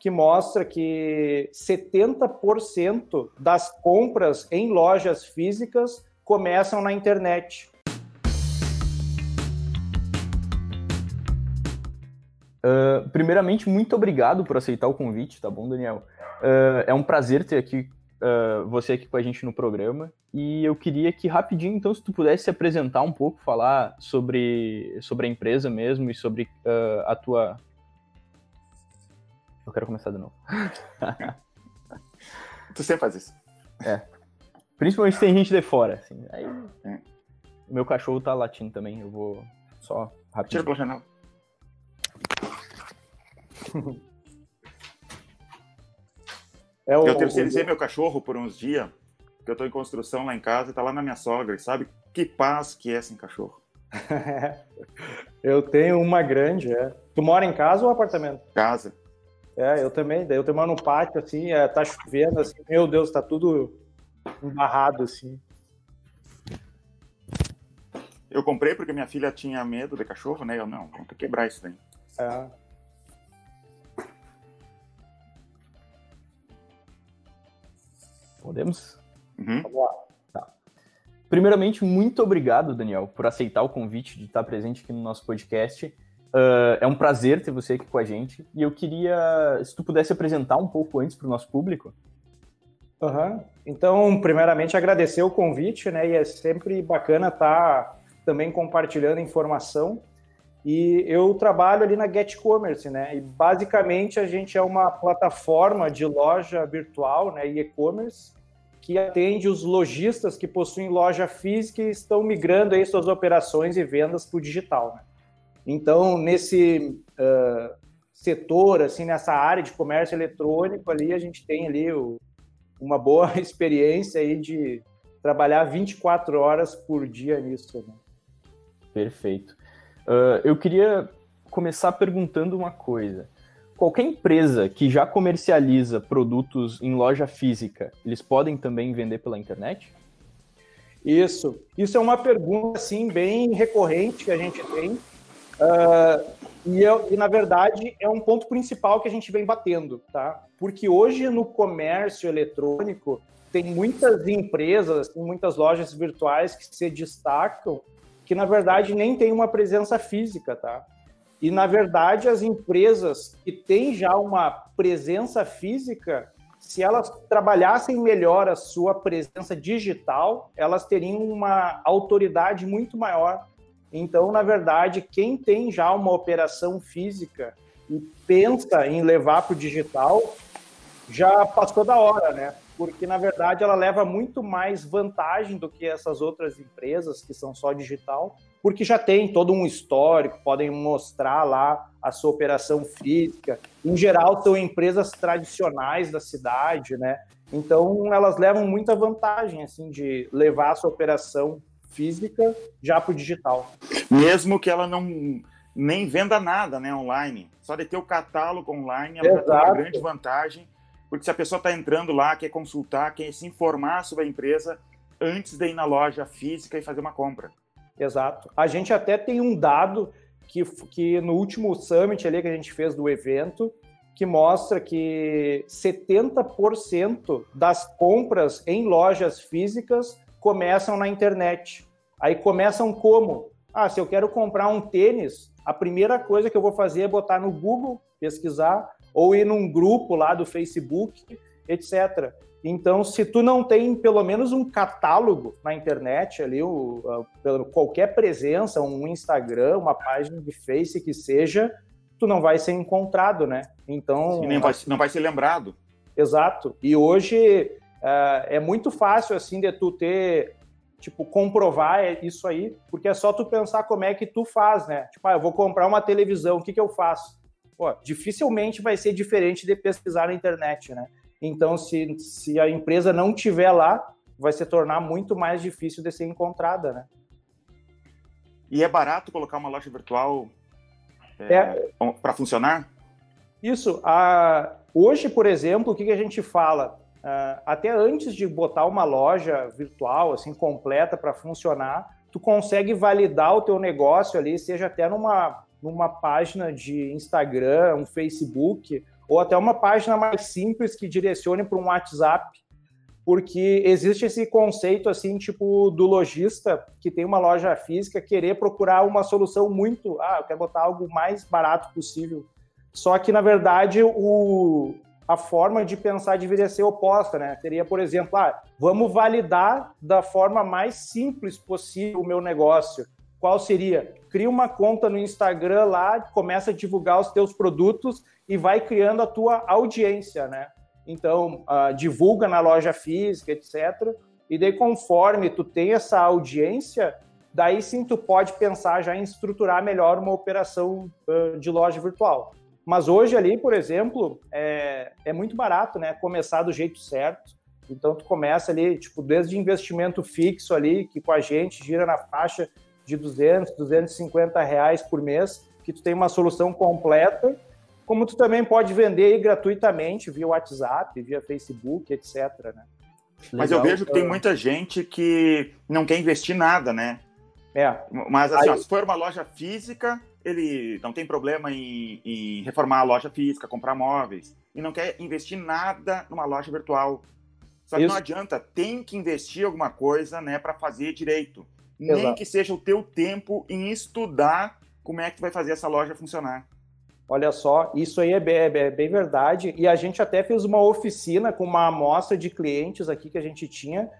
que mostra que 70% das compras em lojas físicas começam na internet. Uh, primeiramente, muito obrigado por aceitar o convite, tá bom, Daniel? Uh, é um prazer ter aqui uh, você aqui com a gente no programa. E eu queria que rapidinho, então, se tu pudesse se apresentar um pouco, falar sobre, sobre a empresa mesmo e sobre a tua. Eu quero começar de novo. tu sempre faz isso. É. Principalmente se tem gente de fora, assim. Aí. É. Meu cachorro tá latindo também, eu vou só rapidinho. Tira pela janela. É o, eu terceirizei o... meu cachorro por uns dias, porque eu tô em construção lá em casa e tá lá na minha sogra, e sabe que paz que é sem cachorro. eu tenho uma grande, é. Tu mora em casa ou apartamento? Casa. É, eu também. Daí eu tenho no pátio, assim, é, tá chovendo, assim, meu Deus, tá tudo embarrado, assim. Eu comprei porque minha filha tinha medo de cachorro, né? Eu não, vamos quebrar isso daí. É. Podemos? Uhum. Vamos lá. Tá. Primeiramente, muito obrigado, Daniel, por aceitar o convite de estar presente aqui no nosso podcast. Uh, é um prazer ter você aqui com a gente. E eu queria, se tu pudesse apresentar um pouco antes para o nosso público. Uhum. Então, primeiramente, agradecer o convite, né? E é sempre bacana estar também compartilhando informação. E eu trabalho ali na Get Commerce, né? E basicamente a gente é uma plataforma de loja virtual, né, e e-commerce, que atende os lojistas que possuem loja física e estão migrando aí suas operações e vendas para o digital. Né? Então, nesse uh, setor, assim, nessa área de comércio eletrônico, ali a gente tem ali o, uma boa experiência aí de trabalhar 24 horas por dia nisso. Né? Perfeito. Uh, eu queria começar perguntando uma coisa. Qualquer empresa que já comercializa produtos em loja física, eles podem também vender pela internet? Isso. Isso é uma pergunta assim bem recorrente que a gente tem. Uh, e, eu, e, na verdade, é um ponto principal que a gente vem batendo, tá? Porque hoje no comércio eletrônico tem muitas empresas, muitas lojas virtuais que se destacam que na verdade nem tem uma presença física, tá? E na verdade as empresas que têm já uma presença física, se elas trabalhassem melhor a sua presença digital, elas teriam uma autoridade muito maior. Então, na verdade, quem tem já uma operação física e pensa em levar para o digital, já passou da hora, né? porque na verdade ela leva muito mais vantagem do que essas outras empresas que são só digital, porque já tem todo um histórico, podem mostrar lá a sua operação física. Em geral, são empresas tradicionais da cidade, né? Então elas levam muita vantagem assim de levar a sua operação física já para o digital. Mesmo que ela não nem venda nada, né, online. Só de ter o catálogo online é uma grande vantagem porque se a pessoa está entrando lá, quer consultar, quer se informar sobre a empresa antes de ir na loja física e fazer uma compra. Exato. A gente até tem um dado que, que no último summit ali que a gente fez do evento, que mostra que 70% das compras em lojas físicas começam na internet. Aí começam como? Ah, se eu quero comprar um tênis, a primeira coisa que eu vou fazer é botar no Google, pesquisar, ou ir num grupo lá do Facebook, etc. Então, se tu não tem pelo menos um catálogo na internet ali, o, qualquer presença, um Instagram, uma página de Face que seja, tu não vai ser encontrado, né? Então. nem vai, não vai ser lembrado. Exato. E hoje é, é muito fácil assim de tu ter tipo, comprovar isso aí, porque é só tu pensar como é que tu faz, né? Tipo, ah, eu vou comprar uma televisão, o que, que eu faço? pô, dificilmente vai ser diferente de pesquisar na internet, né? Então, se, se a empresa não tiver lá, vai se tornar muito mais difícil de ser encontrada, né? E é barato colocar uma loja virtual é, é, para funcionar? Isso. A, hoje, por exemplo, o que, que a gente fala? Uh, até antes de botar uma loja virtual assim completa para funcionar, tu consegue validar o teu negócio ali, seja até numa numa página de Instagram, um Facebook ou até uma página mais simples que direcione para um WhatsApp, porque existe esse conceito assim, tipo do lojista que tem uma loja física querer procurar uma solução muito, ah, eu quero botar algo mais barato possível. Só que na verdade o a forma de pensar deveria ser oposta, né? Teria, por exemplo, ah, vamos validar da forma mais simples possível o meu negócio. Qual seria? Cria uma conta no Instagram lá, começa a divulgar os teus produtos e vai criando a tua audiência, né? Então, uh, divulga na loja física, etc. E daí, conforme tu tem essa audiência, daí sim tu pode pensar já em estruturar melhor uma operação uh, de loja virtual. Mas hoje ali, por exemplo, é, é muito barato, né? Começar do jeito certo. Então tu começa ali, tipo, desde investimento fixo ali, que com a gente gira na faixa de 200, 250 reais por mês, que tu tem uma solução completa, como tu também pode vender gratuitamente via WhatsApp, via Facebook, etc. Né? Mas eu vejo que tem muita gente que não quer investir nada, né? É. Mas assim, Aí... ó, se for uma loja física, ele não tem problema em, em, reformar a loja física, comprar móveis, e não quer investir nada numa loja virtual. Só que Isso. não adianta, tem que investir alguma coisa, né, para fazer direito. Exato. Nem que seja o teu tempo em estudar como é que tu vai fazer essa loja funcionar. Olha só, isso aí é bem, é bem, verdade. E a gente até fez uma oficina com uma amostra de clientes aqui que a gente tinha,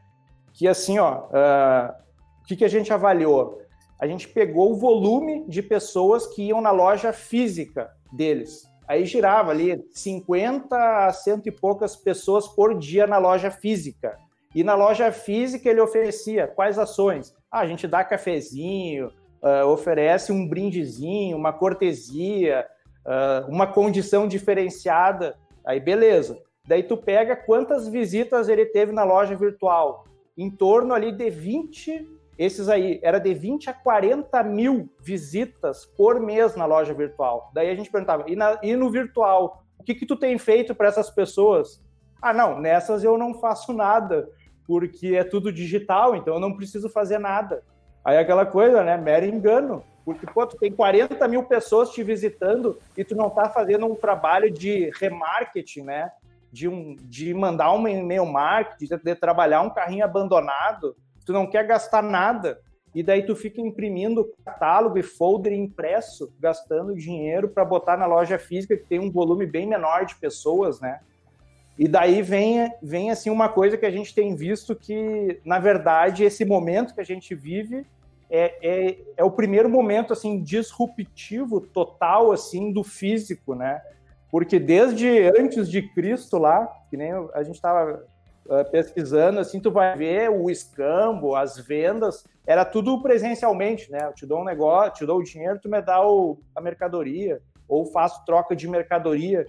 que assim, ó, uh, o que, que a gente avaliou? A gente pegou o volume de pessoas que iam na loja física deles. Aí girava ali 50 a cento e poucas pessoas por dia na loja física. E na loja física ele oferecia quais ações? Ah, a gente dá cafezinho, uh, oferece um brindezinho, uma cortesia, uh, uma condição diferenciada. Aí beleza. Daí tu pega quantas visitas ele teve na loja virtual. Em torno ali de 20 esses aí, era de 20 a 40 mil visitas por mês na loja virtual. Daí a gente perguntava, e, na, e no virtual, o que, que tu tem feito para essas pessoas? Ah, não, nessas eu não faço nada, porque é tudo digital, então eu não preciso fazer nada. Aí aquela coisa, né? Mero engano. Porque, pô, tu tem 40 mil pessoas te visitando e tu não tá fazendo um trabalho de remarketing, né? De, um, de mandar um e-mail marketing, de trabalhar um carrinho abandonado tu não quer gastar nada, e daí tu fica imprimindo catálogo e folder impresso, gastando dinheiro para botar na loja física que tem um volume bem menor de pessoas, né? E daí vem, vem assim uma coisa que a gente tem visto que, na verdade, esse momento que a gente vive é, é, é o primeiro momento assim disruptivo total assim do físico, né? Porque desde antes de Cristo lá, que nem a gente estava uh, pesquisando, assim, tu vai ver o escambo, as vendas, era tudo presencialmente, né? Eu te dou um negócio, te dou o dinheiro, tu me dá o, a mercadoria, ou faço troca de mercadoria.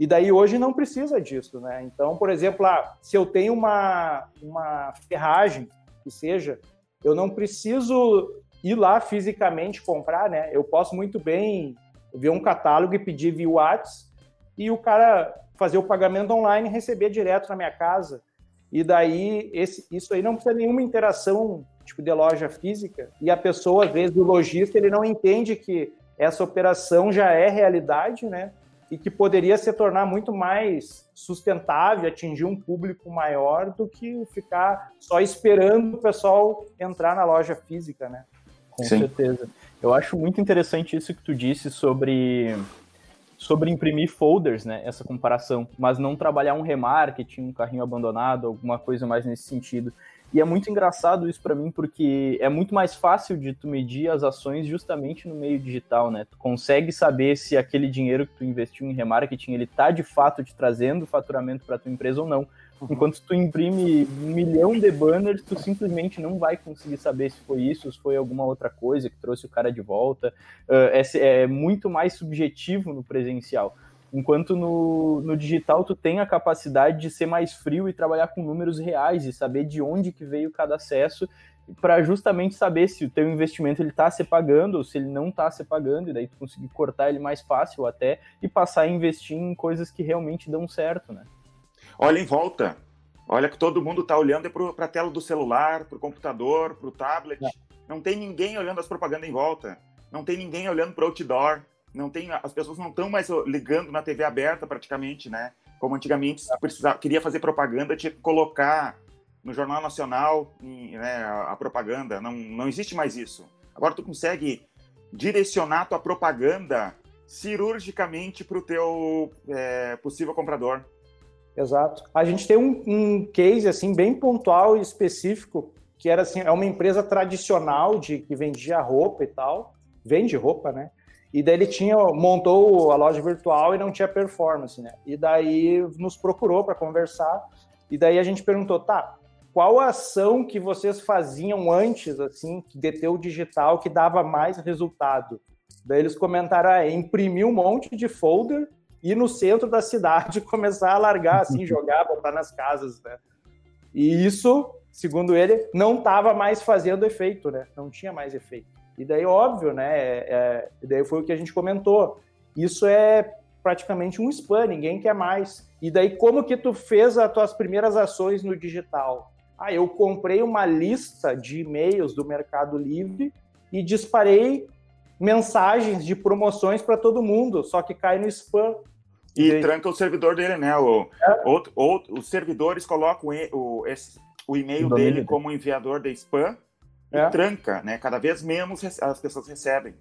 E daí hoje não precisa disso, né? Então, por exemplo, ah, se eu tenho uma, uma ferragem, que seja, eu não preciso ir lá fisicamente comprar, né? Eu posso muito bem ver um catálogo e pedir via WhatsApp e o cara fazer o pagamento online e receber direto na minha casa. E daí, esse, isso aí não precisa nenhuma interação tipo de loja física. E a pessoa, às vezes, o lojista, ele não entende que essa operação já é realidade, né? E que poderia se tornar muito mais sustentável, atingir um público maior do que ficar só esperando o pessoal entrar na loja física, né? Com Sim. certeza. Eu acho muito interessante isso que tu disse sobre sobre imprimir folders, né, essa comparação, mas não trabalhar um remarketing, um carrinho abandonado, alguma coisa mais nesse sentido. E é muito engraçado isso para mim porque é muito mais fácil de tu medir as ações justamente no meio digital, né? Tu consegue saber se aquele dinheiro que tu investiu em remarketing ele tá de fato te trazendo faturamento para tua empresa ou não. Uhum. Enquanto tu imprime um milhão de banners, tu simplesmente não vai conseguir saber se foi isso, se foi alguma outra coisa que trouxe o cara de volta. Uh, é, é, muito mais subjetivo no presencial. Enquanto no, no digital tu tem a capacidade de ser mais frio e trabalhar com números reais e saber de onde que veio cada acesso para justamente saber se o teu investimento ele está se pagando ou se ele não está se pagando e daí tu conseguir cortar ele mais fácil até e passar a investir em coisas que realmente dão certo, né? Olha em volta. Olha que todo mundo está olhando para a tela do celular, para o computador, para o tablet. É. Não tem ninguém olhando as propagandas em volta. Não tem ninguém olhando para o outdoor. não tem, as pessoas não estão mais ligando na TV aberta praticamente, né? Como antigamente precisava, queria fazer propaganda, tinha que colocar no Jornal Nacional né, a, a, propaganda. Não, não existe mais isso. Agora tu consegue direcionar tua propaganda cirurgicamente para o teu é, possível comprador. Exato. A gente tem um, um, case assim bem pontual e específico que era assim, é uma empresa tradicional de que vendia roupa e tal, vende roupa, né? E daí ele tinha montou a loja virtual e não tinha performance, né? E daí nos procurou para conversar. E daí a gente perguntou, tá, qual ação que vocês faziam antes, assim, de ter o digital que dava mais resultado? Daí eles comentaram, ah, imprimir um monte de folder e no centro da cidade começar a largar, assim, jogar, botar nas casas, né? E isso, segundo ele, não estava mais fazendo efeito, né? Não tinha mais efeito. E daí, óbvio, né? É, é, daí foi o que a gente comentou. Isso é praticamente um spam, ninguém quer mais. E daí, como que tu fez as tuas primeiras ações no digital? Ah, eu comprei uma lista de e-mails do Mercado Livre e disparei mensagens de promoções para todo mundo, só que cai no spam. E, e tranca o servidor dele, né? O, é. outro, outro, os servidores colocam o, esse, o e-mail dele como enviador de spam é. e tranca, né? Cada vez menos as pessoas recebem.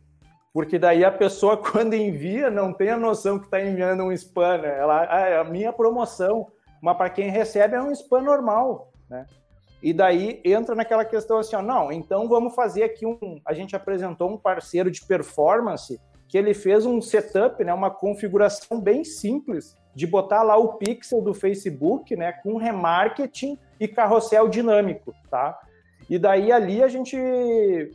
Porque daí a pessoa, quando envia, não tem a noção que está enviando um spam, né? Ela, ah, é a minha promoção, mas para quem recebe é um spam normal, né? E daí entra naquela questão assim, ó, não, então vamos fazer aqui um. A gente apresentou um parceiro de performance que ele fez um setup, né, uma configuração bem simples de botar lá o pixel do Facebook, né, com remarketing e carrossel dinâmico, tá? E daí ali a gente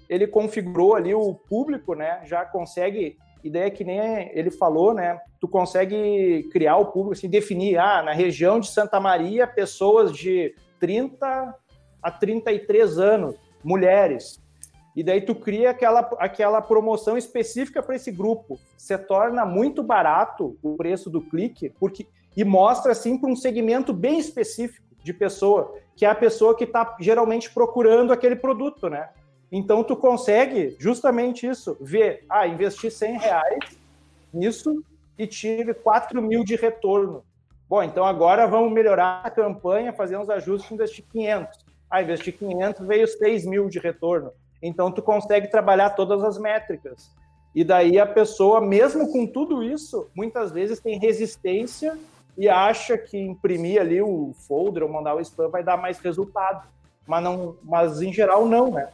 ele configurou ali o público, né? Já consegue ideia que nem ele falou, né? Tu consegue criar o público, assim, definir, ah, na região de Santa Maria, pessoas de 30 a 33 anos, mulheres. E daí tu cria aquela, aquela promoção específica para esse grupo. Se torna muito barato o preço do clique, porque e mostra assim para um segmento bem específico de pessoa, que é a pessoa que está geralmente procurando aquele produto, né? Então tu consegue justamente isso, ver, ah, investir 100 reais nisso e tive 4 mil de retorno. Bom, então agora vamos melhorar a campanha, fazer uns ajustes e investir 500. Ah, investi 500, veio 6 mil de retorno. Então, tu consegue trabalhar todas as métricas. E daí a pessoa, mesmo com tudo isso, muitas vezes tem resistência e acha que imprimir ali o folder ou mandar o spam vai dar mais resultado. Mas, não, mas em geral, não, né?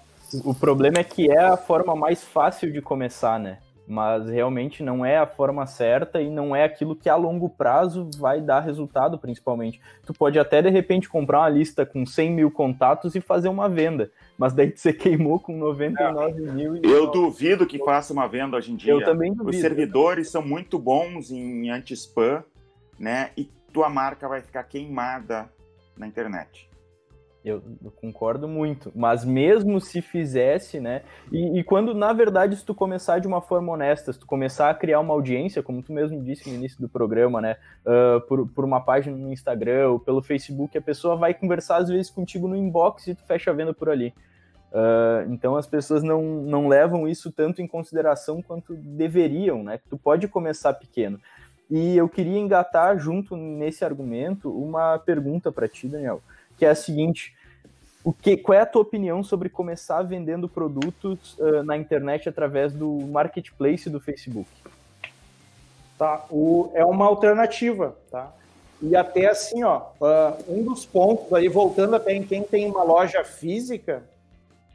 O problema é que é a forma mais fácil de começar, né? Mas realmente não é a forma certa e não é aquilo que a longo prazo vai dar resultado, principalmente. Tu pode até de repente comprar uma lista com 100 mil contatos e fazer uma venda, mas daí você queimou com 99 é. mil. Eu duvido que faça uma venda hoje em dia. Eu também duvido. Os servidores são muito bons em anti-spam, né? E tua marca vai ficar queimada na internet. Eu, concordo muito, mas mesmo se fizesse, né? E, e, quando, na verdade, se tu começar de uma forma honesta, se tu começar a criar uma audiência, como tu mesmo disse no início do programa, né? Uh, por, por uma página no Instagram ou pelo Facebook, a pessoa vai conversar às vezes contigo no inbox e tu fecha a venda por ali. Uh, então as pessoas não, não levam isso tanto em consideração quanto deveriam, né? Tu pode começar pequeno. E eu queria engatar junto nesse argumento uma pergunta para ti, Daniel que é a seguinte: o que, qual é a tua opinião sobre começar vendendo produtos uh, na internet através do marketplace do Facebook? Tá, o, é uma alternativa, tá? E até assim, ó, uh, um dos pontos aí, voltando até em quem tem uma loja física,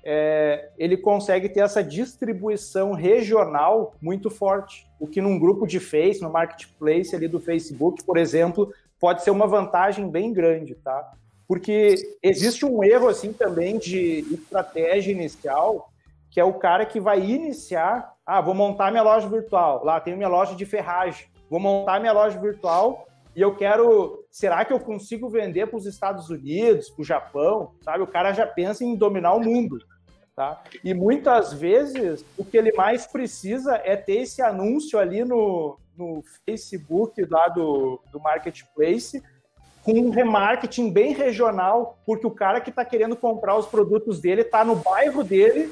é, ele consegue ter essa distribuição regional muito forte, o que num grupo de Face, no marketplace ali do Facebook, por exemplo, pode ser uma vantagem bem grande, tá? Porque existe um erro assim também de estratégia inicial, que é o cara que vai iniciar, ah, vou montar minha loja virtual, lá tenho minha loja de ferragem, vou montar minha loja virtual e eu quero, será que eu consigo vender para os Estados Unidos, para o Japão, sabe? O cara já pensa em dominar o mundo, tá? E muitas vezes o que ele mais precisa é ter esse anúncio ali no, no Facebook lá do, do marketplace com um remarketing bem regional, porque o cara que está querendo comprar os produtos dele está no bairro dele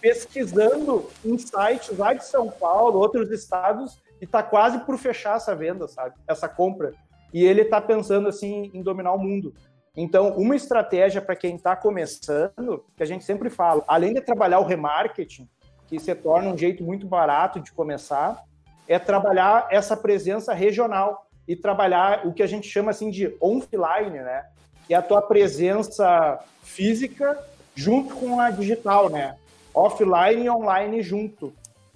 pesquisando em sites lá de São Paulo, outros estados, e está quase por fechar essa venda, sabe? Essa compra. E ele está pensando assim em dominar o mundo. Então, uma estratégia para quem está começando, que a gente sempre fala, além de trabalhar o remarketing, que se torna um jeito muito barato de começar, é trabalhar essa presença regional e trabalhar o que a gente chama assim de offline, né? Que é a tua presença física junto com a digital, né? Offline e online junto.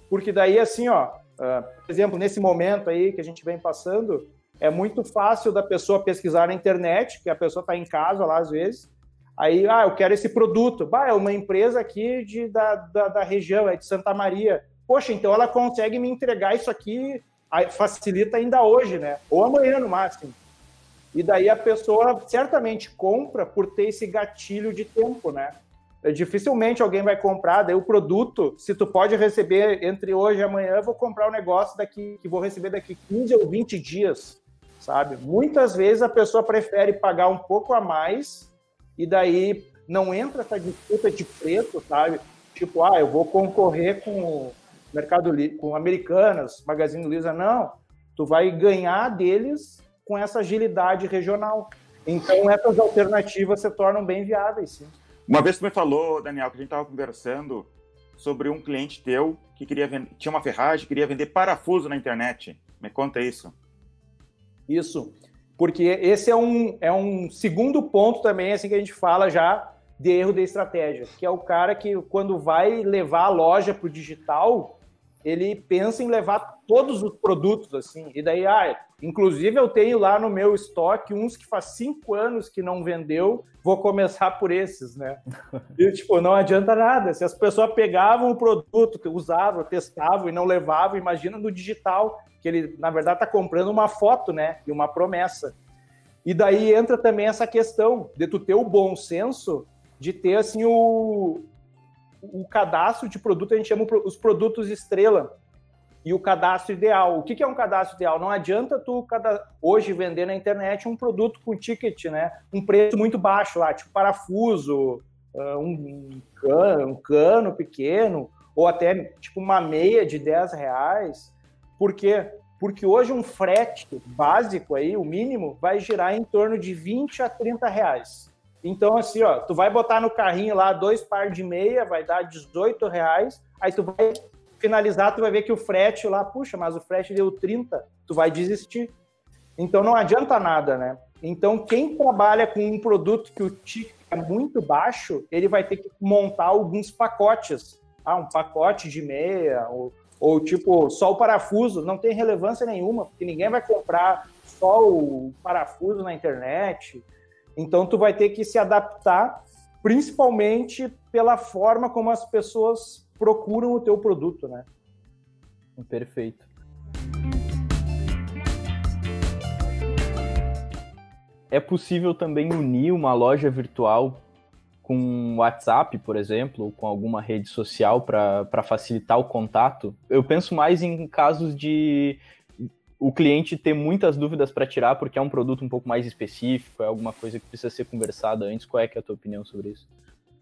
Porque daí, assim, ó, uh, por exemplo, nesse momento aí que a gente vem passando, é muito fácil da pessoa pesquisar na internet, que a pessoa está em casa lá às vezes, aí, ah, eu quero esse produto. Bah, é uma empresa aqui de, da, da, da região, é de Santa Maria. Poxa, então ela consegue me entregar isso aqui, facilita ainda hoje, né? Ou amanhã no máximo. E daí a pessoa certamente compra por ter esse gatilho de tempo, né? Dificilmente alguém vai comprar, daí o produto, se tu pode receber entre hoje e amanhã, eu vou comprar o um negócio daqui que vou receber daqui 15 ou 20 dias sabe? Muitas vezes a pessoa prefere pagar um pouco a mais e daí não entra essa disputa de preço, sabe? Tipo, ah, eu vou concorrer com Mercado com Americanas, Magazine Luiza, não. Tu vai ganhar deles com essa agilidade regional. Então, essas alternativas se tornam bem viáveis, sim. Uma vez tu me falou, Daniel, que a gente estava conversando sobre um cliente teu que queria vender, tinha uma ferragem, queria vender parafuso na internet. Me conta isso. Isso. Porque esse é um, é um segundo ponto também, assim, que a gente fala já de erro de estratégia, que é o cara que, quando vai levar a loja para o digital, ele pensa em levar todos os produtos, assim, e daí, ah, inclusive eu tenho lá no meu estoque uns que faz cinco anos que não vendeu, vou começar por esses, né? E, tipo, não adianta nada, se as pessoas pegavam o produto, usavam, testavam e não levavam, imagina no digital, que ele, na verdade, está comprando uma foto, né? E uma promessa. E daí entra também essa questão de tu ter o bom senso de ter, assim, o, o cadastro de produto, a gente chama os produtos estrela e o cadastro ideal. O que, é um cadastro ideal? Não adianta tu hoje vender na internet um produto com ticket, né? Um preço muito baixo lá, tipo parafuso, ah, um cano, um cano pequeno, ou até tipo uma meia de 10 reais. Por quê? Porque hoje um frete básico aí, o mínimo, vai girar em torno de 20 a 30 reais. Então, assim, ó, tu vai botar no carrinho lá dois par de meia, vai dar 18 reais, aí tu vai finalizar, tu vai ver que o frete lá, puxa, mas o frete deu 30, tu vai desistir. Então não adianta nada, né? Então, quem trabalha com um produto que o ticket é muito baixo, ele vai ter que montar alguns pacotes. Ah, um pacote de meia, ou ou tipo, só o parafuso, não tem relevância nenhuma, porque ninguém vai comprar só o parafuso na internet. Então tu vai ter que se adaptar, principalmente pela forma como as pessoas procuram o teu produto, né? Perfeito. É possível também unir uma loja virtual com WhatsApp, por exemplo, ou com alguma rede social para facilitar o contato. Eu penso mais em casos de o cliente ter muitas dúvidas para tirar porque é um produto um pouco mais específico, é alguma coisa que precisa ser conversada antes. Qual é, é a tua opinião sobre isso?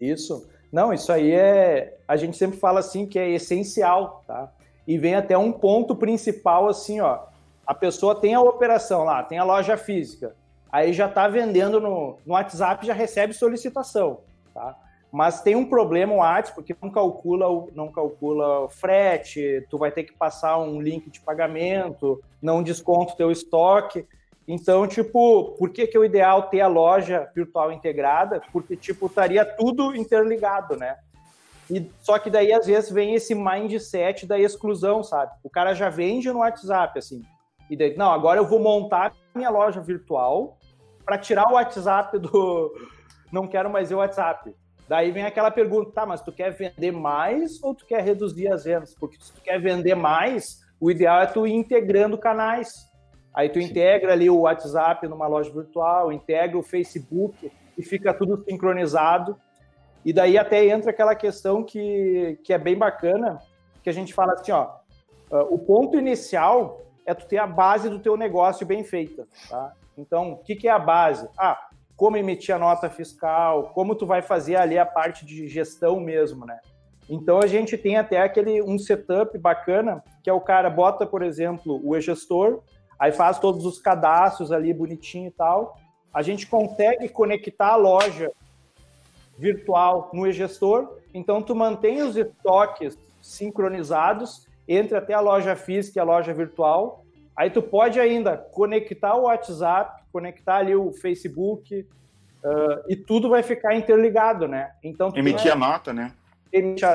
Isso. Não, isso aí é. A gente sempre fala assim que é essencial, tá? E vem até um ponto principal assim, ó. A pessoa tem a operação lá, tem a loja física, aí já está vendendo no, no WhatsApp, já recebe solicitação tá? Mas tem um problema o WhatsApp, porque não calcula, o, não calcula o frete, tu vai ter que passar um link de pagamento, não desconta o teu estoque. Então, tipo, por que, que é o ideal ter a loja virtual integrada? Porque, tipo, estaria tudo interligado, né? E, só que daí, às vezes, vem esse mindset da exclusão, sabe? O cara já vende no WhatsApp, assim. E daí, não, agora eu vou montar minha loja virtual para tirar o WhatsApp do, não quero mais o WhatsApp. Daí vem aquela pergunta, tá, mas tu quer vender mais ou tu quer reduzir as vendas? Porque se tu quer vender mais, o ideal é tu ir integrando canais. Aí tu Sim. integra ali o WhatsApp numa loja virtual, integra o Facebook e fica tudo sincronizado. E daí até entra aquela questão que, que é bem bacana, que a gente fala assim, ó, uh, o ponto inicial é tu ter a base do teu negócio bem feita, tá? Então, o que, que é a base? Ah, como emitir a nota fiscal, como tu vai fazer ali a parte de gestão mesmo, né? Então a gente tem até aquele um setup bacana, que é o cara bota, por exemplo, o e-gestor, aí faz todos os cadastros ali bonitinho e tal. A gente consegue conectar a loja virtual no e-gestor, então tu mantém os estoques sincronizados entre até a loja física e a loja virtual. Aí tu pode ainda conectar o WhatsApp, conectar ali o Facebook, uh, e tudo vai ficar interligado, né? Então emitir a nota, né?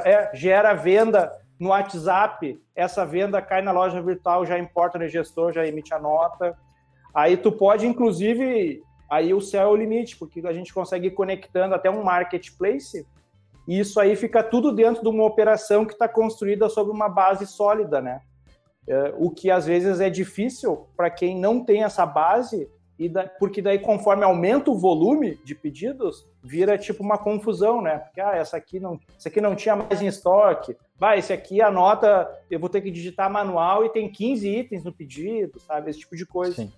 é, gera venda no WhatsApp, essa venda cai na loja virtual, já importa no gestor, já emite a nota. Aí tu pode, inclusive, aí o céu é o limite, porque a gente consegue ir conectando até um marketplace, e isso aí fica tudo dentro de uma operação que está construída sobre uma base sólida, né? É, o que às vezes é difícil para quem não tem essa base e da, porque daí conforme aumenta o volume de pedidos, vira tipo uma confusão, né? Porque ah, essa aqui não, essa aqui não tinha mais em estoque. Vai, esse aqui a nota eu vou ter que digitar manual e tem 15 itens no pedido, sabe? Esse tipo de coisa. Sim.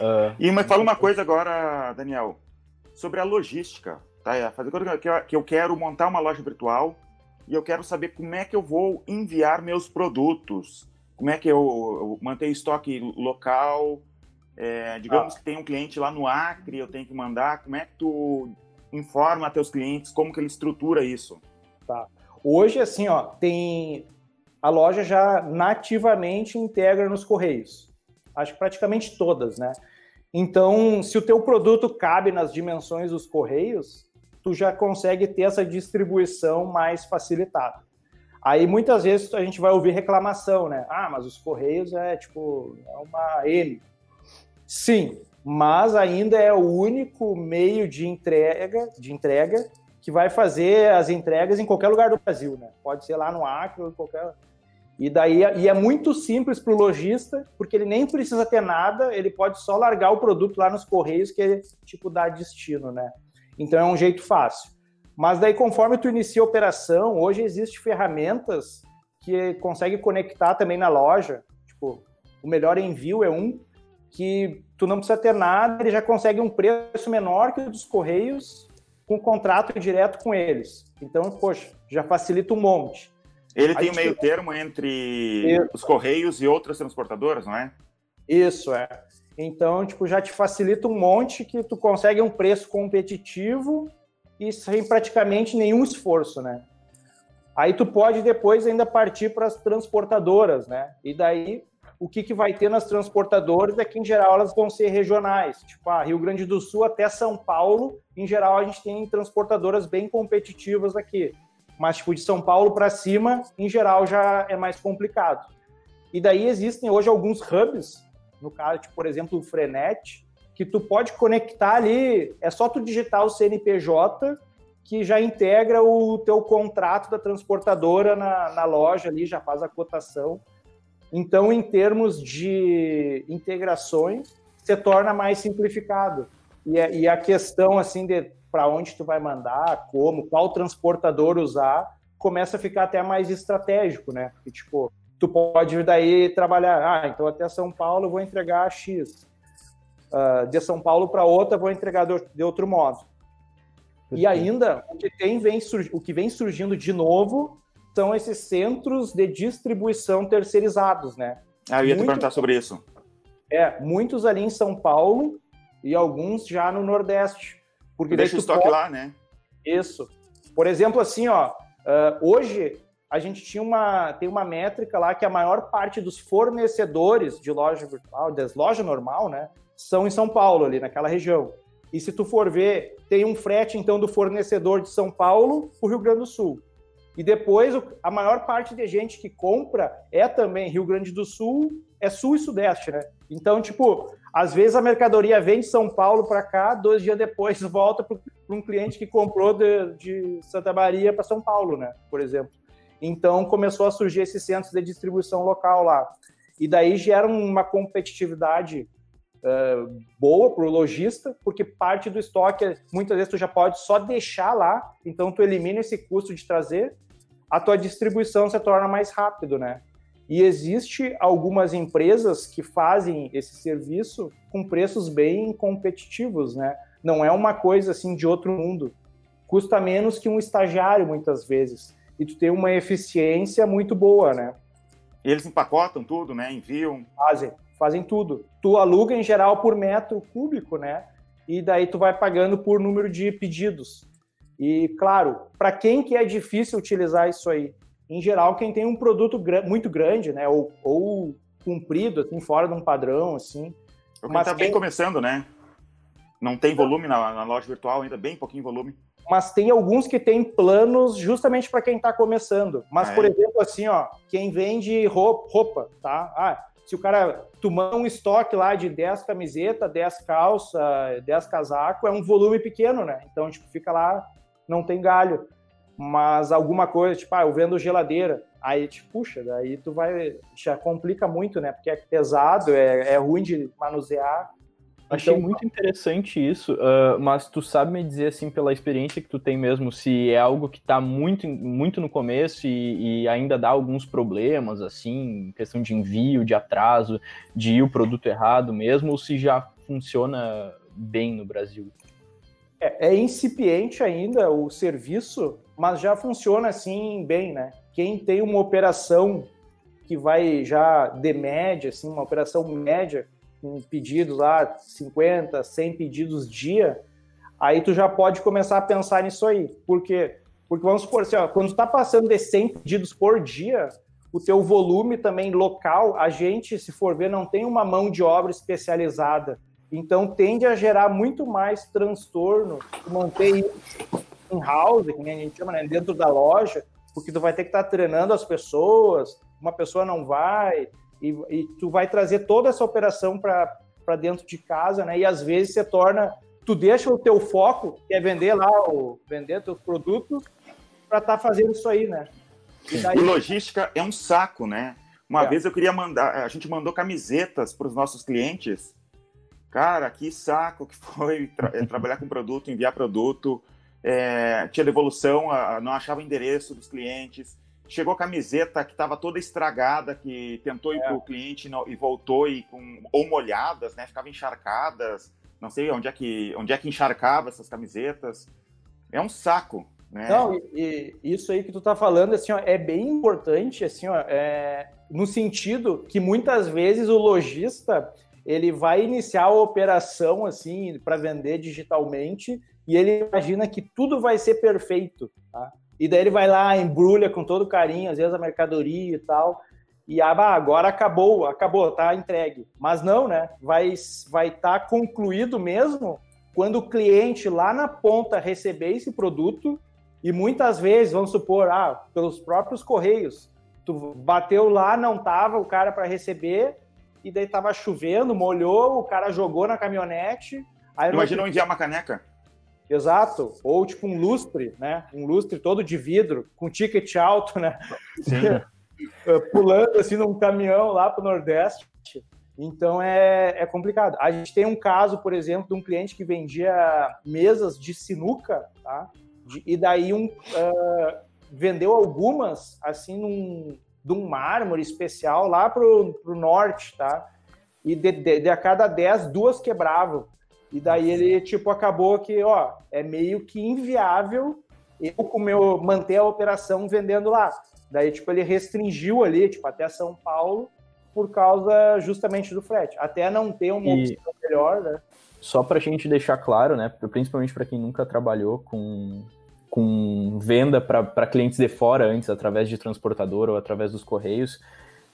Uh, e me fala uma coisa agora, Daniel, sobre a logística, tá? É, fazer que eu, que eu quero montar uma loja virtual e eu quero saber como é que eu vou enviar meus produtos, como é que eu, eu mantenho estoque local, é, digamos ah. que tem um cliente lá no Acre, eu tenho que mandar, como é que tu informa teus clientes, como que ele estrutura isso? Tá. Hoje, assim, ó, tem... A loja já nativamente integra nos Correios. Acho que praticamente todas, né? Então, se o teu produto cabe nas dimensões dos Correios, tu já consegue ter essa distribuição mais facilitada. Aí muitas vezes a gente vai ouvir reclamação, né? Ah, mas os Correios é tipo é uma M. Sim, mas ainda é o único meio de entrega, de entrega que vai fazer as entregas em qualquer lugar do Brasil, né? Pode ser lá no Acre ou em qualquer. E daí e é muito simples para o lojista, porque ele nem precisa ter nada, ele pode só largar o produto lá nos correios que ele tipo dá destino, né? Então é um jeito fácil. Mas daí conforme tu inicia a operação, hoje existem ferramentas que consegue conectar também na loja, tipo, o melhor envio é um que tu não precisa ter nada, ele já consegue um preço menor que o dos Correios com contrato direto com eles. Então, poxa, já facilita um monte. Ele tem um meio termo entre Isso. os Correios e outras transportadoras, não é? Isso, é. Então, tipo, já te facilita um monte que tu consegue um preço competitivo e sem praticamente nenhum esforço, né? Aí tu pode depois ainda partir para as transportadoras, né? E daí o que, que vai ter nas transportadoras é que, em geral, elas vão ser regionais. Tipo, ah, Rio Grande do Sul até São Paulo, em geral, a gente tem transportadoras bem competitivas aqui. Mas, tipo, de São Paulo para cima, em geral, já é mais complicado. E daí existem hoje alguns hubs, no caso, tipo, por exemplo, o Frenet, que tu pode conectar ali, é só tu digitar o CNPJ que já integra o teu contrato da transportadora na, na loja ali, já faz a cotação então, em termos de integrações, se torna mais simplificado. E, a, e a questão assim de para onde tu vai mandar, como, qual transportador usar, começa a ficar até mais estratégico, né? Porque, tipo, tu pode daí trabalhar, ah, então até São Paulo eu vou entregar X. Uh, de São Paulo para outra vou entregar de, de outro modo. E ainda, o que, tem, vem, o que vem surgindo de novo são esses centros de distribuição terceirizados, né? Ah, eu ia te perguntar sobre isso. É, muitos ali em São Paulo e alguns já no Nordeste. Porque Deixa o estoque pode... lá, né? Isso. Por exemplo, assim, ó, uh, hoje a gente tinha uma, tem uma métrica lá que a maior parte dos fornecedores de loja virtual, das lojas normal, né, são em São Paulo, ali naquela região. E se tu for ver, tem um frete, então, do fornecedor de São Paulo para o Rio Grande do Sul. E depois, a maior parte de gente que compra é também Rio Grande do Sul, é Sul e Sudeste, né? Então, tipo, às vezes a mercadoria vem de São Paulo para cá, dois dias depois volta para um cliente que comprou de, de Santa Maria para São Paulo, né? Por exemplo. Então, começou a surgir esses centros de distribuição local lá. E daí gera uma competitividade uh, boa para o lojista, porque parte do estoque, muitas vezes, tu já pode só deixar lá, então tu elimina esse custo de trazer a tua distribuição se torna mais rápido, né? E existe algumas empresas que fazem esse serviço com preços bem competitivos, né? Não é uma coisa assim de outro mundo. Custa menos que um estagiário muitas vezes. e tu tem uma eficiência muito boa, né? E eles empacotam tudo, né? Enviam. Fazem, fazem tudo. Tu aluga em geral por metro cúbico, né? E daí tu vai pagando por número de pedidos. E claro, para quem que é difícil utilizar isso aí? Em geral, quem tem um produto gr muito grande, né? Ou, ou cumprido, assim, fora de um padrão, assim. Mas tá quem... bem começando, né? Não tem volume na, na loja virtual ainda, bem pouquinho volume mas tem alguns que têm planos justamente para quem está começando. Mas, ah, por é. exemplo, assim, ó, quem vende roupa, roupa tá? Ah, se o cara tomar um estoque lá de 10 camisetas, 10 calças, 10 casacos, é um volume pequeno, né? Então, tipo, fica lá, não tem galho. Mas alguma coisa, tipo, ah, eu vendo geladeira. Aí, tipo, puxa, daí tu vai. Já complica muito, né? Porque é pesado, é, é ruim de manusear. Achei então, muito interessante isso, uh, mas tu sabe me dizer, assim, pela experiência que tu tem mesmo, se é algo que está muito, muito no começo e, e, ainda dá alguns problemas, assim, questão de envio, de atraso, de ir o produto errado mesmo, ou se já funciona bem no Brasil? É, é incipiente ainda o serviço, mas já funciona, assim, bem, né? Quem tem uma operação que vai já de média, assim, uma operação média, com pedidos lá, 50, 100 pedidos dia, aí tu já pode começar a pensar nisso aí. Por quê? Porque vamos supor assim, ó, quando tu tá passando de 100 pedidos por dia, o teu volume também local, a gente, se for ver, não tem uma mão de obra especializada. Então tende a gerar muito mais transtorno manter em house, que a gente chama, né, dentro da loja, porque tu vai ter que estar tá treinando as pessoas, uma pessoa não vai, e, e tu vai trazer toda essa operação para dentro de casa, né? E às vezes você torna, tu deixa o teu foco, que é vender lá, o, vender teus produtos, para estar tá fazendo isso aí, né? E, daí... e, logística é um saco, né? Uma é. vez eu queria mandar, a gente mandou camisetas para os nossos clientes. Cara, que saco que foi tra é, trabalhar com produto, enviar produto, é, tinha devolução, não achava o endereço dos clientes chegou a camiseta que estava toda estragada, que tentou ir é. para o cliente e voltou e com ou molhadas, né? Ficavam encharcadas. Não sei onde é que onde é que encharcava essas camisetas. É um saco, né? Não, e, e isso aí que tu tá falando assim, ó, é bem importante assim, ó, é, no sentido que muitas vezes o lojista ele vai iniciar a operação assim para vender digitalmente e ele imagina que tudo vai ser perfeito, tá? E daí ele vai lá, embrulha com todo carinho, às vezes a mercadoria e tal. E ah, agora acabou, acabou, tá entregue. Mas não, né? Vai vai estar tá concluído mesmo quando o cliente lá na ponta receber esse produto e muitas vezes, vamos supor, ah, pelos próprios correios, tu bateu lá, não tava o cara para receber e daí tava chovendo, molhou, o cara jogou na caminhonete. Imagina não enviar uma caneca. Exato. Ou tipo um lustre, né? Um lustre todo de vidro, com ticket alto, né? Pulando assim num caminhão lá para o Nordeste. Então é, é complicado. A gente tem um caso, por exemplo, de um cliente que vendia mesas de sinuca, tá? De, e daí um, uh, vendeu algumas assim num, de um mármore especial lá pro, pro norte, tá? E de, de, de a cada 10, duas quebravam. E daí ele, tipo, acabou que, ó, é meio que inviável eu com meu, manter a operação vendendo lá. Daí, tipo, ele restringiu ali, tipo, até São Paulo, por causa justamente do frete. Até não ter uma e... opção melhor, né? Só para a gente deixar claro, né, principalmente para quem nunca trabalhou com, com venda para clientes de fora antes, através de transportador ou através dos correios,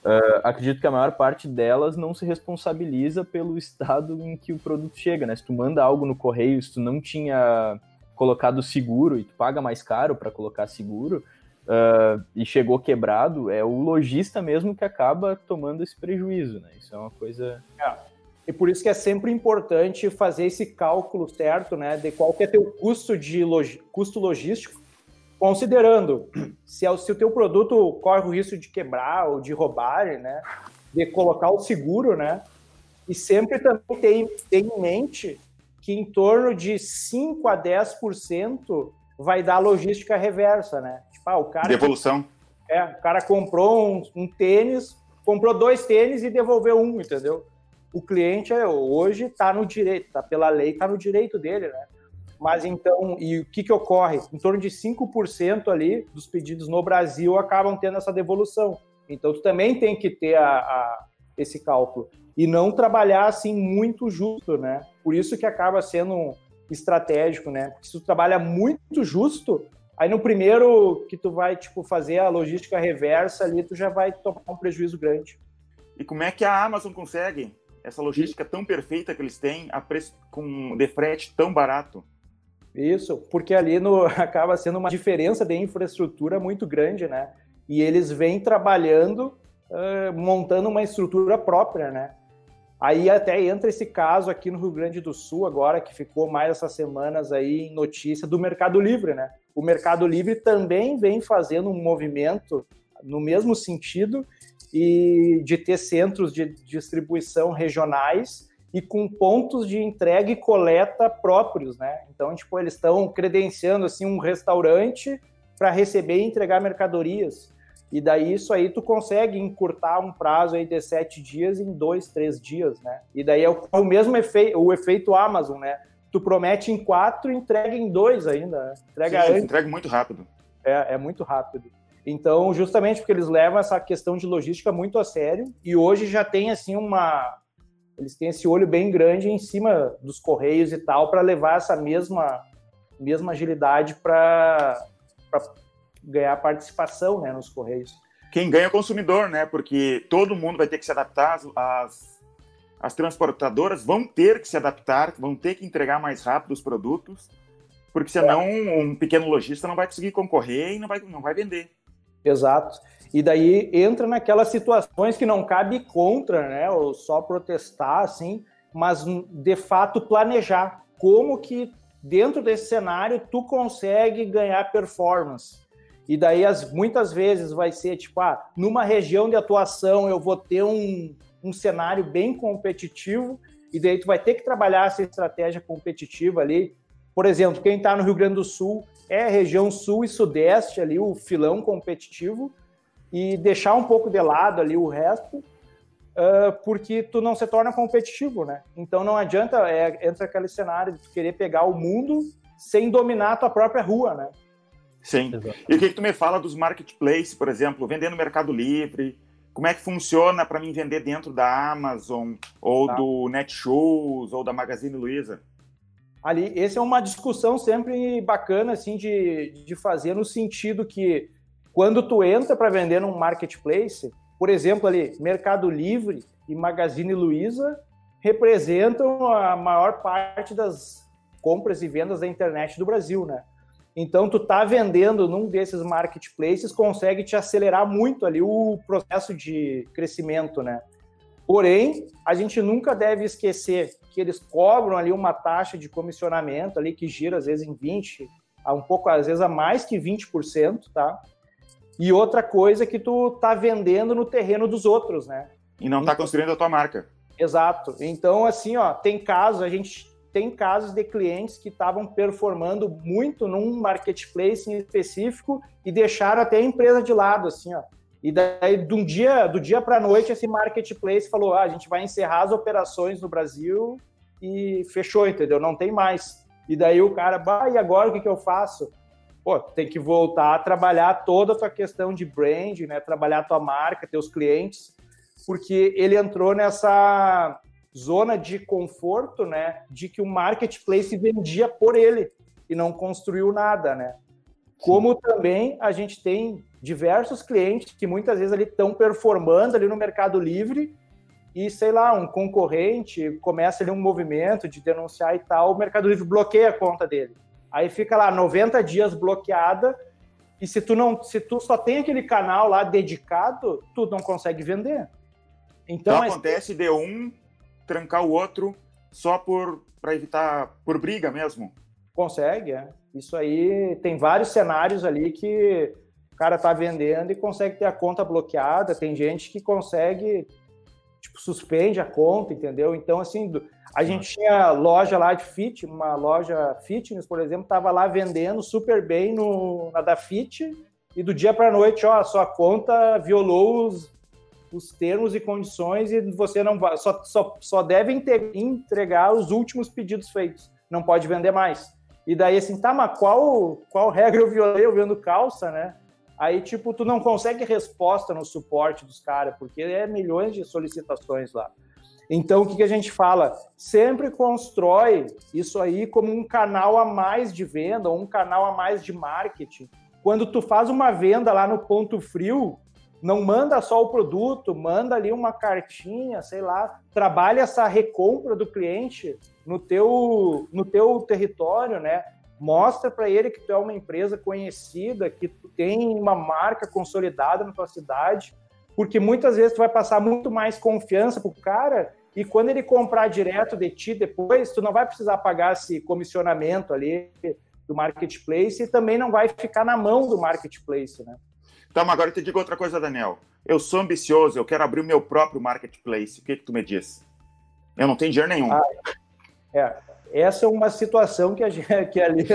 Uh, acredito que a maior parte delas não se responsabiliza pelo estado em que o produto chega, né? Se tu manda algo no correio, se tu não tinha colocado seguro e tu paga mais caro para colocar seguro uh, e chegou quebrado, é o lojista mesmo que acaba tomando esse prejuízo, né? Isso é uma coisa. É. E por isso que é sempre importante fazer esse cálculo certo, né? De qual que é teu custo de log... custo logístico considerando se, é, se o teu produto corre o risco de quebrar ou de roubar, né, de colocar o seguro, né, e sempre também tem, tem em mente que em torno de 5 a 10% vai dar logística reversa, né? Tipo, ah, o cara... Devolução. É, o cara comprou um, um tênis, comprou dois tênis e devolveu um, entendeu? O cliente é, hoje está no direito, tá pela lei, está no direito dele, né? Mas então, e o que, que ocorre? Em torno de 5% ali dos pedidos no Brasil acabam tendo essa devolução. Então, tu também tem que ter a, a, esse cálculo. E não trabalhar assim muito justo, né? Por isso que acaba sendo estratégico, né? Porque se tu trabalha muito justo, aí no primeiro que tu vai, tipo, fazer a logística reversa ali, tu já vai tomar um prejuízo grande. E como é que a Amazon consegue essa logística tão perfeita que eles têm a preço com de frete tão barato? Isso, porque ali no, acaba sendo uma diferença de infraestrutura muito grande, né? E eles vêm trabalhando, uh, montando uma estrutura própria, né? Aí até entra esse caso aqui no Rio Grande do Sul agora, que ficou mais essas semanas aí em notícia do Mercado Livre, né? O Mercado Livre também vem fazendo um movimento no mesmo sentido e de ter centros de distribuição regionais e com pontos de entrega e coleta próprios, né? Então, tipo, eles estão credenciando assim um restaurante para receber e entregar mercadorias. E daí isso aí tu consegue encurtar um prazo aí de sete dias em dois, três dias, né? E daí é o, o mesmo efeito, o efeito Amazon, né? Tu promete em quatro, entrega em dois ainda. Né? Entrega Sim, entrega muito rápido. É, é muito rápido. Então, justamente porque eles levam essa questão de logística muito a sério e hoje já tem assim uma eles têm esse olho bem grande em cima dos correios e tal para levar essa mesma mesma agilidade para ganhar participação né, nos Correios. Quem ganha é o consumidor, né? Porque todo mundo vai ter que se adaptar, as, as transportadoras vão ter que se adaptar, vão ter que entregar mais rápido os produtos, porque senão é. um pequeno lojista não vai conseguir concorrer e não vai, não vai vender. Exato. E daí entra naquelas situações que não cabe contra, né? Ou só protestar, assim, mas de fato planejar como que dentro desse cenário tu consegue ganhar performance. E daí, as, muitas vezes, vai ser tipo, ah, numa região de atuação eu vou ter um, um cenário bem competitivo, e daí tu vai ter que trabalhar essa estratégia competitiva ali. Por exemplo, quem está no Rio Grande do Sul é a região sul e sudeste ali, o filão competitivo, e deixar um pouco de lado ali o resto, uh, porque tu não se torna competitivo, né? Então não adianta, é, entra aquele cenário de tu querer pegar o mundo sem dominar a tua própria rua, né? Sim. Exato. E o que, que tu me fala dos marketplaces, por exemplo, vender no Mercado Livre? Como é que funciona para mim vender dentro da Amazon, ou tá. do Netshoes, ou da Magazine Luiza? Ali, essa é uma discussão sempre bacana assim de, de fazer no sentido que quando tu entra para vender num marketplace, por exemplo, ali Mercado Livre e Magazine Luiza representam a maior parte das compras e vendas da internet do Brasil, né? Então, tu tá vendendo num desses marketplaces, consegue te acelerar muito ali o processo de crescimento, né? Porém, a gente nunca deve esquecer que eles cobram ali uma taxa de comissionamento ali que gira às vezes em 20, a um pouco às vezes a mais que 20%, tá? E outra coisa é que tu tá vendendo no terreno dos outros, né? E não tá então, construindo a tua marca. Exato. Então, assim, ó, tem casos, a gente tem casos de clientes que estavam performando muito num marketplace em específico e deixaram até a empresa de lado, assim, ó. E daí, de um dia, do dia para a noite, esse marketplace falou: ah, a gente vai encerrar as operações no Brasil e fechou, entendeu? Não tem mais. E daí o cara, bah, e agora o que, que eu faço? Pô, tem que voltar a trabalhar toda a tua questão de brand, né? Trabalhar a tua marca, teus clientes, porque ele entrou nessa zona de conforto, né, de que o marketplace vendia por ele e não construiu nada, né? Como também a gente tem diversos clientes que muitas vezes ali estão performando ali no Mercado Livre e sei lá, um concorrente começa ali um movimento de denunciar e tal, o Mercado Livre bloqueia a conta dele. Aí fica lá 90 dias bloqueada e se tu não, se tu só tem aquele canal lá dedicado, tu não consegue vender. Então, então acontece de um trancar o outro só por para evitar por briga mesmo? Consegue, é. Isso aí tem vários cenários ali que o cara tá vendendo e consegue ter a conta bloqueada. Tem gente que consegue tipo suspende a conta, entendeu? Então assim, a gente tinha loja lá de fit, uma loja fitness, por exemplo, tava lá vendendo super bem no na da Fit e do dia para noite, ó, a sua conta violou os os termos e condições e você não vai, só, só, só deve entregar os últimos pedidos feitos, não pode vender mais. E daí assim, tá, mas qual, qual regra eu violei eu vendo calça, né? Aí, tipo, tu não consegue resposta no suporte dos caras, porque é milhões de solicitações lá. Então, o que, que a gente fala? Sempre constrói isso aí como um canal a mais de venda, ou um canal a mais de marketing. Quando tu faz uma venda lá no ponto frio, não manda só o produto, manda ali uma cartinha, sei lá, trabalha essa recompra do cliente no teu, no teu território, né? Mostra para ele que tu é uma empresa conhecida, que tu tem uma marca consolidada na tua cidade, porque muitas vezes tu vai passar muito mais confiança pro cara e quando ele comprar direto de ti depois, tu não vai precisar pagar esse comissionamento ali do marketplace e também não vai ficar na mão do marketplace, né? Então, agora eu te digo outra coisa, Daniel. Eu sou ambicioso, eu quero abrir o meu próprio marketplace. O que, que tu me diz? Eu não tenho dinheiro nenhum. Ah, é, essa é uma situação que, a gente, que ali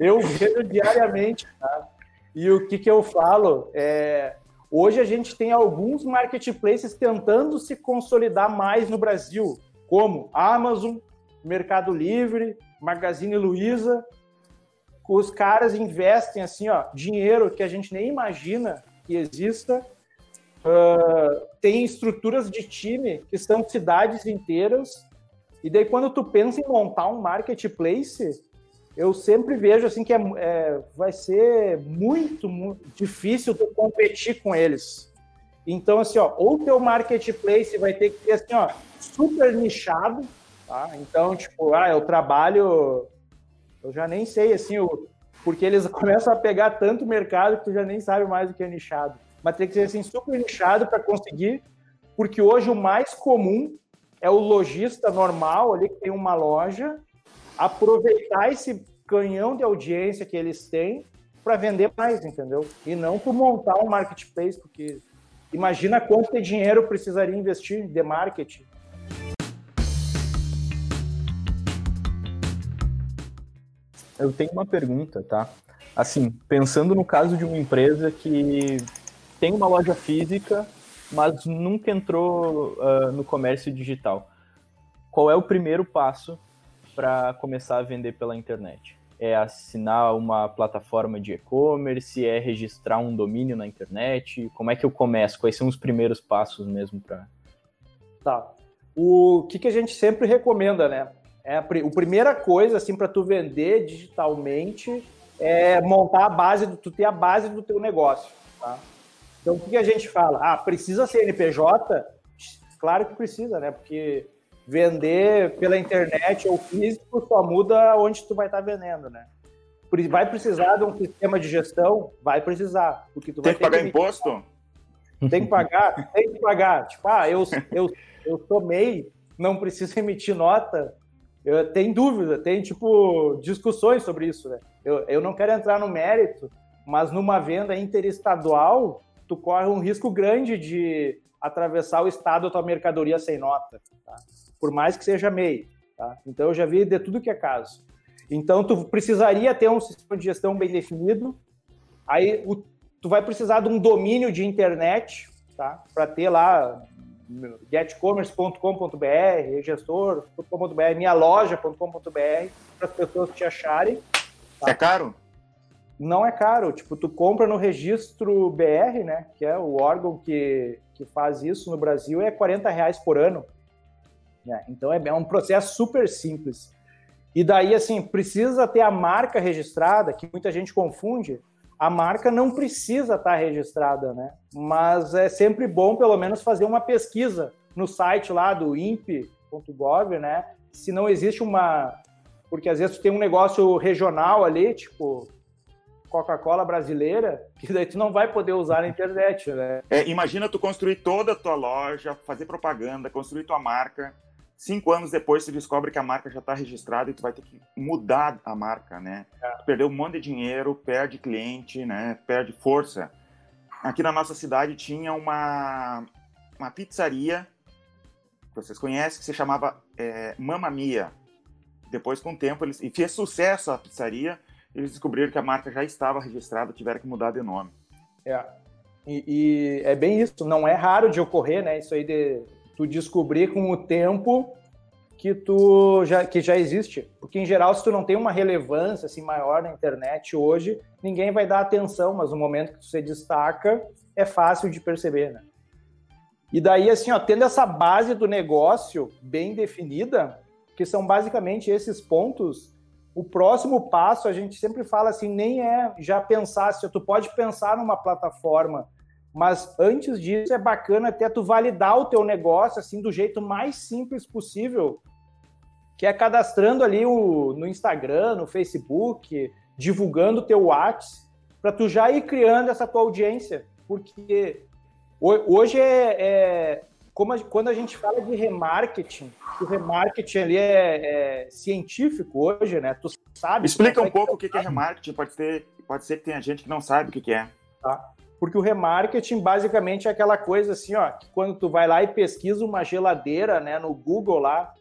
eu vejo diariamente. Tá? E o que, que eu falo? É, hoje a gente tem alguns marketplaces tentando se consolidar mais no Brasil, como Amazon, Mercado Livre, Magazine Luiza, os caras investem assim, ó, dinheiro que a gente nem imagina que exista. Uh, tem estruturas de time que são cidades inteiras. E daí, quando tu pensa em montar um marketplace, eu sempre vejo assim que é, é vai ser muito, muito difícil tu competir com eles. Então, assim, ó, ou teu marketplace vai ter que ser assim, ó, super nichado, tá? Então, tipo, ah, eu trabalho eu já nem sei, assim, o, porque eles começam a pegar tanto mercado que tu já nem sabe mais o que é nichado. Mas tem que ser, assim, super nichado para conseguir, porque hoje o mais comum é o lojista normal ali que tem uma loja aproveitar esse canhão de audiência que eles têm para vender mais, entendeu? E não por montar um marketplace, porque imagina quanto de dinheiro precisaria investir de marketing eu tenho uma pergunta, tá? Assim, pensando no caso de uma empresa que tem uma loja física, mas nunca entrou uh, no comércio digital. Qual é o primeiro passo para começar a vender pela internet? É assinar uma plataforma de e-commerce? É registrar um domínio na internet? Como é que eu começo? Quais são os primeiros passos mesmo para? Tá. O que, que a gente sempre recomenda, né? É a, a primeira coisa, assim, para tu vender digitalmente é montar a base, do, tu ter a base do teu negócio, tá? Então, o que a gente fala? Ah, precisa CNPJ? Claro que precisa, né? Porque vender pela internet ou físico só muda onde tu vai estar tá vendendo, né? Vai precisar de um sistema de gestão? Vai precisar. Porque tu tem que pagar que imposto? Tem que pagar? tem que pagar. Tipo, ah, eu, eu, eu sou MEI, não preciso emitir nota, eu, tem dúvida, tem tipo discussões sobre isso, né? Eu, eu não quero entrar no mérito, mas numa venda interestadual, tu corre um risco grande de atravessar o estado da tua mercadoria sem nota, tá? Por mais que seja MEI. Tá? Então eu já vi de tudo que é caso. Então tu precisaria ter um sistema de gestão bem definido. Aí o, tu vai precisar de um domínio de internet, tá? Para ter lá getcommerce.com.br, gestor.com.br, minhaloja.com.br, para as pessoas te acharem. Tá? É caro? Não é caro. Tipo, tu compra no registro BR, né? Que é o órgão que, que faz isso no Brasil, é 40 reais por ano. É, então é, é um processo super simples. E daí, assim, precisa ter a marca registrada, que muita gente confunde a marca não precisa estar registrada, né? Mas é sempre bom, pelo menos, fazer uma pesquisa no site lá do imp.gov, né? Se não existe uma. Porque às vezes tu tem um negócio regional ali, tipo Coca-Cola brasileira, que daí tu não vai poder usar na internet, né? É, imagina tu construir toda a tua loja, fazer propaganda, construir tua marca Cinco anos depois, você descobre que a marca já está registrada e tu vai ter que mudar a marca, né? É. Tu perdeu um monte de dinheiro, perde cliente, né? Perde força. Aqui na nossa cidade tinha uma, uma pizzaria que vocês conhecem, que se chamava é, Mamma Mia. Depois, com o tempo, eles, e fez sucesso a pizzaria, eles descobriram que a marca já estava registrada, tiveram que mudar de nome. É. E, e é bem isso, não é raro de ocorrer, né? Isso aí de tu descobrir com o tempo que tu já que já existe, porque em geral se tu não tem uma relevância assim maior na internet hoje, ninguém vai dar atenção, mas no momento que tu se destaca, é fácil de perceber, né? E daí assim, ó, tendo essa base do negócio bem definida, que são basicamente esses pontos, o próximo passo a gente sempre fala assim, nem é já pensar, se tu pode pensar numa plataforma mas antes disso é bacana até tu validar o teu negócio assim do jeito mais simples possível, que é cadastrando ali o, no Instagram, no Facebook, divulgando o teu WhatsApp, para tu já ir criando essa tua audiência, porque hoje é, é como a, quando a gente fala de remarketing, o remarketing ali é, é científico hoje, né? Tu sabe. Explica um pouco o que é remarketing. Pode ser, pode ser que tenha gente que não sabe o que é. Tá. Porque o remarketing basicamente é aquela coisa assim, ó, que quando tu vai lá e pesquisa uma geladeira, né, no Google lá,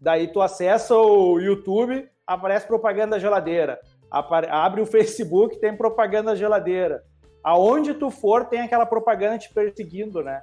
daí tu acessa o YouTube, aparece propaganda da geladeira. Abre o Facebook, tem propaganda da geladeira. Aonde tu for, tem aquela propaganda te perseguindo, né?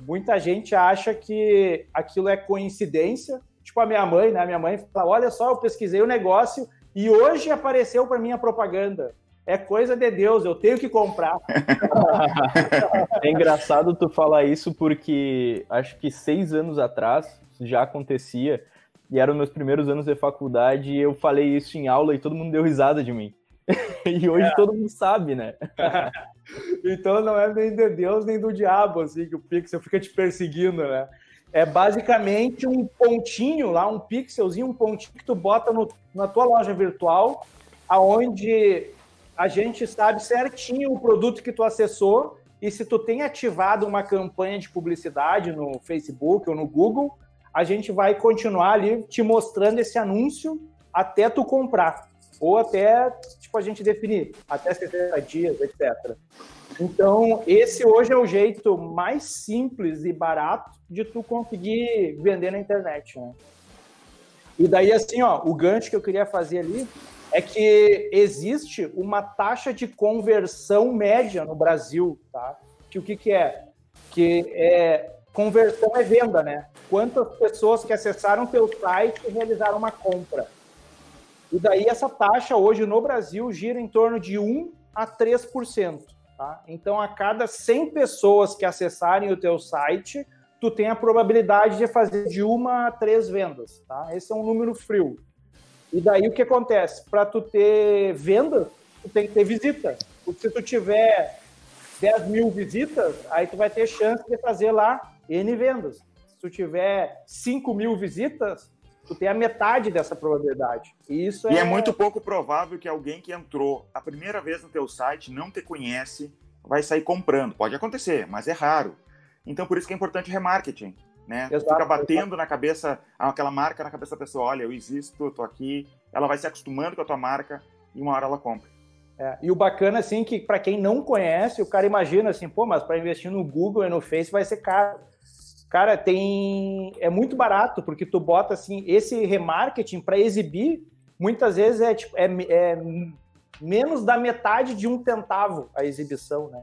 Muita gente acha que aquilo é coincidência. Tipo a minha mãe, né? Minha mãe fala: Olha só, eu pesquisei o negócio e hoje apareceu para mim a propaganda é coisa de Deus, eu tenho que comprar. é engraçado tu falar isso porque acho que seis anos atrás já acontecia e eram meus primeiros anos de faculdade e eu falei isso em aula e todo mundo deu risada de mim. e hoje é. todo mundo sabe, né? então não é nem de Deus nem do diabo, assim, que o pixel fica te perseguindo, né? É basicamente um pontinho lá, um pixelzinho, um pontinho que tu bota no, na tua loja virtual, aonde a gente sabe certinho o produto que tu acessou e se tu tem ativado uma campanha de publicidade no Facebook ou no Google, a gente vai continuar ali te mostrando esse anúncio até tu comprar ou até tipo a gente definir até 60 dias, etc. Então, esse hoje é o jeito mais simples e barato de tu conseguir vender na internet, né? E daí assim, ó, o gancho que eu queria fazer ali é que existe uma taxa de conversão média no Brasil, tá? Que o que, que é? Que é conversão é venda, né? Quantas pessoas que acessaram teu site realizaram uma compra. E daí essa taxa hoje no Brasil gira em torno de 1 a 3%, tá? Então a cada 100 pessoas que acessarem o teu site, tu tem a probabilidade de fazer de uma a três vendas, tá? Esse é um número frio. E daí o que acontece? Para tu ter venda, tu tem que ter visita. Porque se tu tiver 10 mil visitas, aí tu vai ter chance de fazer lá N vendas. Se tu tiver 5 mil visitas, tu tem a metade dessa probabilidade. E isso é... E é muito pouco provável que alguém que entrou a primeira vez no teu site, não te conhece, vai sair comprando. Pode acontecer, mas é raro. Então, por isso que é importante remarketing né? Exato, Fica batendo exato. na cabeça, aquela marca na cabeça da pessoa, olha, eu existo, eu tô aqui, ela vai se acostumando com a tua marca e uma hora ela compra. É, e o bacana, assim, que para quem não conhece, o cara imagina assim, pô, mas para investir no Google e no Face vai ser caro. Cara, tem é muito barato porque tu bota assim esse remarketing para exibir, muitas vezes é, tipo, é, é menos da metade de um centavo a exibição, né?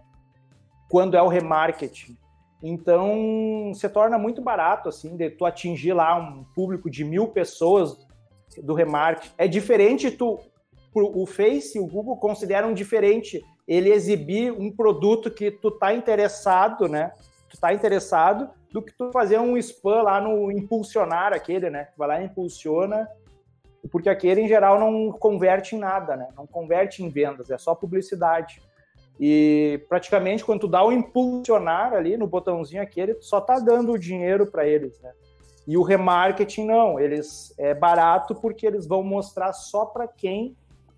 Quando é o remarketing. Então, se torna muito barato, assim, de tu atingir lá um público de mil pessoas do remarketing. É diferente tu... O Face e o Google consideram diferente ele exibir um produto que tu tá interessado, né? Tu tá interessado do que tu fazer um spam lá no impulsionar aquele, né? Vai lá e impulsiona, porque aquele em geral não converte em nada, né? Não converte em vendas, é só publicidade. E praticamente quando tu dá o impulsionar ali no botãozinho aquele, tu só tá dando o dinheiro para eles, né? E o remarketing não, eles é barato porque eles vão mostrar só para quem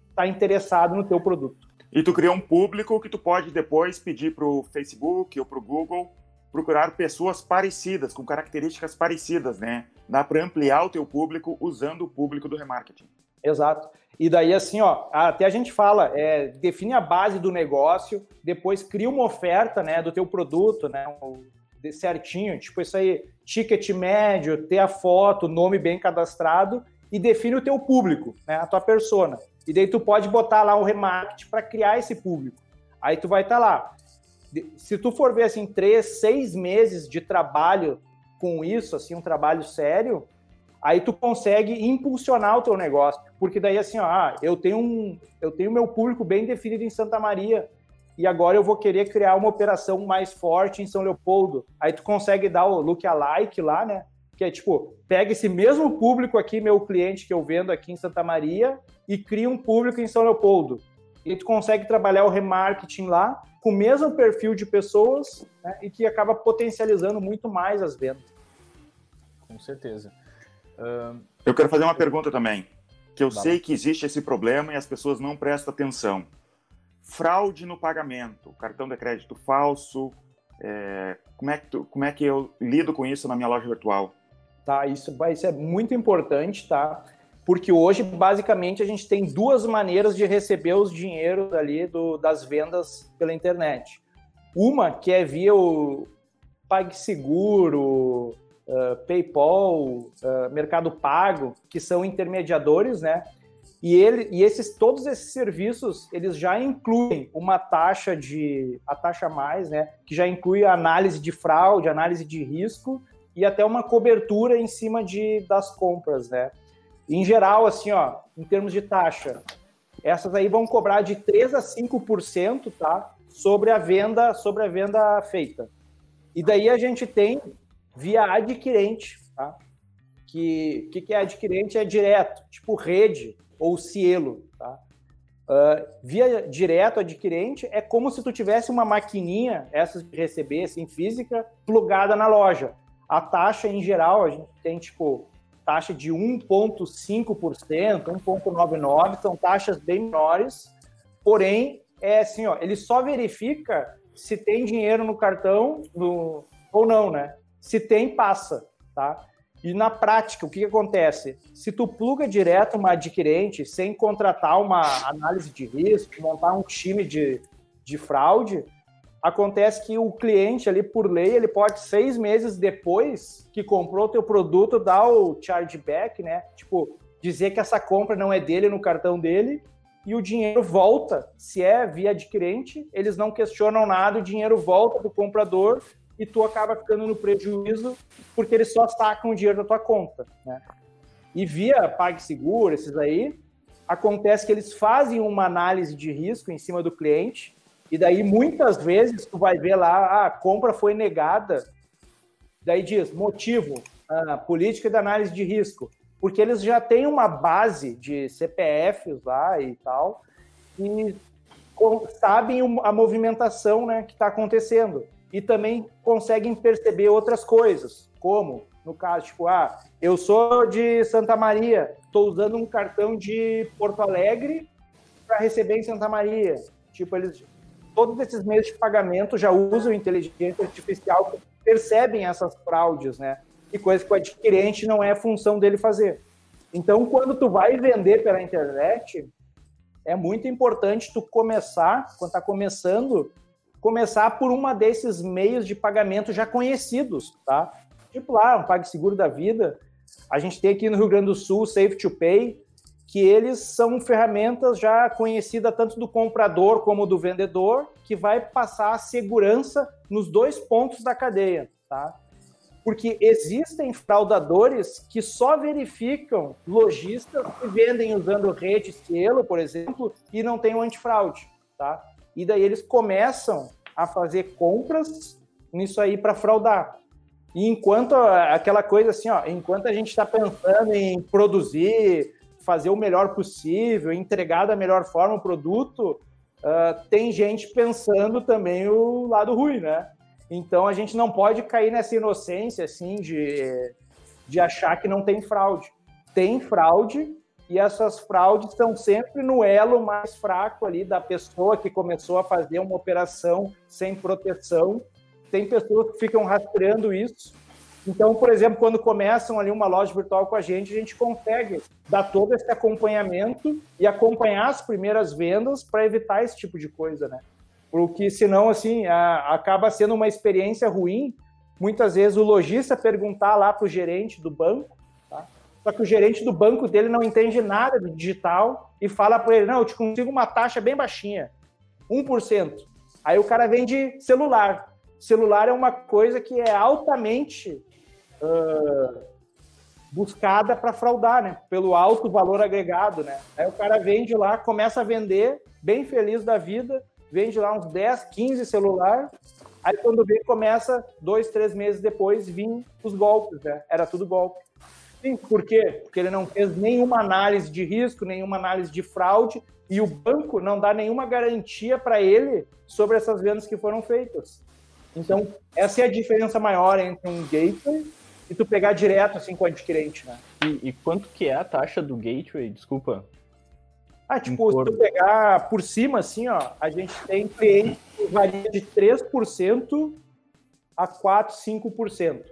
está interessado no teu produto. E tu cria um público que tu pode depois pedir para o Facebook ou para o Google procurar pessoas parecidas, com características parecidas, né? Dá para ampliar o teu público usando o público do remarketing. Exato. E daí, assim, ó, até a gente fala, é, define a base do negócio, depois cria uma oferta, né, do teu produto, né, certinho, tipo isso aí, ticket médio, ter a foto, nome bem cadastrado e define o teu público, né, a tua persona. E daí tu pode botar lá o remarketing para criar esse público. Aí tu vai estar tá lá. Se tu for ver, assim, três, seis meses de trabalho com isso, assim, um trabalho sério, aí tu consegue impulsionar o teu negócio, porque daí assim, ó, ah, eu tenho um, eu tenho meu público bem definido em Santa Maria e agora eu vou querer criar uma operação mais forte em São Leopoldo. Aí tu consegue dar o look alike lá, né? Que é tipo, pega esse mesmo público aqui, meu cliente que eu vendo aqui em Santa Maria e cria um público em São Leopoldo. E tu consegue trabalhar o remarketing lá com o mesmo perfil de pessoas né, e que acaba potencializando muito mais as vendas. Com certeza. Eu quero fazer uma pergunta também, que eu sei que existe esse problema e as pessoas não prestam atenção. Fraude no pagamento, cartão de crédito falso, é... como, é que tu, como é que eu lido com isso na minha loja virtual? Tá, isso, isso é muito importante, tá? Porque hoje, basicamente, a gente tem duas maneiras de receber os dinheiros ali do, das vendas pela internet. Uma que é via o PagSeguro, uh, PayPal, uh, Mercado Pago, que são intermediadores, né? E, ele, e esses, todos esses serviços, eles já incluem uma taxa de, a taxa mais, né? Que já inclui a análise de fraude, análise de risco e até uma cobertura em cima de, das compras, né? Em geral, assim, ó, em termos de taxa, essas aí vão cobrar de 3 a 5%, tá? Sobre a venda, sobre a venda feita. E daí a gente tem via adquirente, tá? Que que, que é adquirente? É direto, tipo rede ou cielo, tá? Uh, via direto adquirente é como se tu tivesse uma maquininha, essas de receber, assim, física, plugada na loja. A taxa, em geral, a gente tem, tipo, taxa de 1,5%, 1,99%, são taxas bem menores, porém, é assim, ó, ele só verifica se tem dinheiro no cartão no, ou não, né? Se tem, passa, tá? E na prática, o que, que acontece? Se tu pluga direto uma adquirente sem contratar uma análise de risco, montar um time de, de fraude, acontece que o cliente ali, por lei, ele pode seis meses depois que comprou o teu produto dar o chargeback, né? Tipo, dizer que essa compra não é dele no cartão dele e o dinheiro volta. Se é via adquirente, eles não questionam nada, o dinheiro volta do comprador e tu acaba ficando no prejuízo porque eles só sacam o dinheiro da tua conta, né? E via PagSeguro, esses aí, acontece que eles fazem uma análise de risco em cima do cliente e daí, muitas vezes, tu vai ver lá, ah, a compra foi negada. Daí diz, motivo, ah, política de análise de risco. Porque eles já têm uma base de CPFs lá e tal, e sabem a movimentação né, que está acontecendo. E também conseguem perceber outras coisas, como, no caso, tipo, ah, eu sou de Santa Maria, estou usando um cartão de Porto Alegre para receber em Santa Maria. Tipo, eles todos esses meios de pagamento já usam inteligência artificial, percebem essas fraudes, né? E coisa que o adquirente não é função dele fazer. Então, quando tu vai vender pela internet, é muito importante tu começar, quando está começando, começar por uma desses meios de pagamento já conhecidos, tá? Tipo lá, um PagSeguro da vida. A gente tem aqui no Rio Grande do Sul, Safe to Pay, que eles são ferramentas já conhecidas tanto do comprador como do vendedor, que vai passar a segurança nos dois pontos da cadeia, tá? Porque existem fraudadores que só verificam lojistas que vendem usando rede selo, por exemplo, e não tem o antifraude, tá? E daí eles começam a fazer compras nisso aí para fraudar. E enquanto aquela coisa assim, ó, enquanto a gente está pensando em produzir fazer o melhor possível, entregar da melhor forma o produto, uh, tem gente pensando também o lado ruim, né? Então a gente não pode cair nessa inocência assim de, de achar que não tem fraude. Tem fraude e essas fraudes estão sempre no elo mais fraco ali da pessoa que começou a fazer uma operação sem proteção. Tem pessoas que ficam rastreando isso então, por exemplo, quando começam ali uma loja virtual com a gente, a gente consegue dar todo esse acompanhamento e acompanhar as primeiras vendas para evitar esse tipo de coisa, né? Porque senão, assim, a, acaba sendo uma experiência ruim. Muitas vezes o lojista perguntar lá para o gerente do banco? Só que o gerente do banco dele não entende nada do digital e fala para ele, não, eu te consigo uma taxa bem baixinha, 1%. Aí o cara vende celular. Celular é uma coisa que é altamente uh, buscada para fraudar, né? Pelo alto valor agregado, né? Aí o cara vende lá, começa a vender, bem feliz da vida, vende lá uns 10, 15 celular, aí quando vê, começa, dois, três meses depois, vir os golpes, né? Era tudo golpe. Sim, por quê? Porque ele não fez nenhuma análise de risco, nenhuma análise de fraude, e o banco não dá nenhuma garantia para ele sobre essas vendas que foram feitas. Então, essa é a diferença maior entre um gateway e tu pegar direto assim com o adquirente, né? E, e quanto que é a taxa do gateway? Desculpa. Ah, tipo, se tu pegar por cima, assim, ó, a gente tem cliente que varia de 3% a 4, 5%.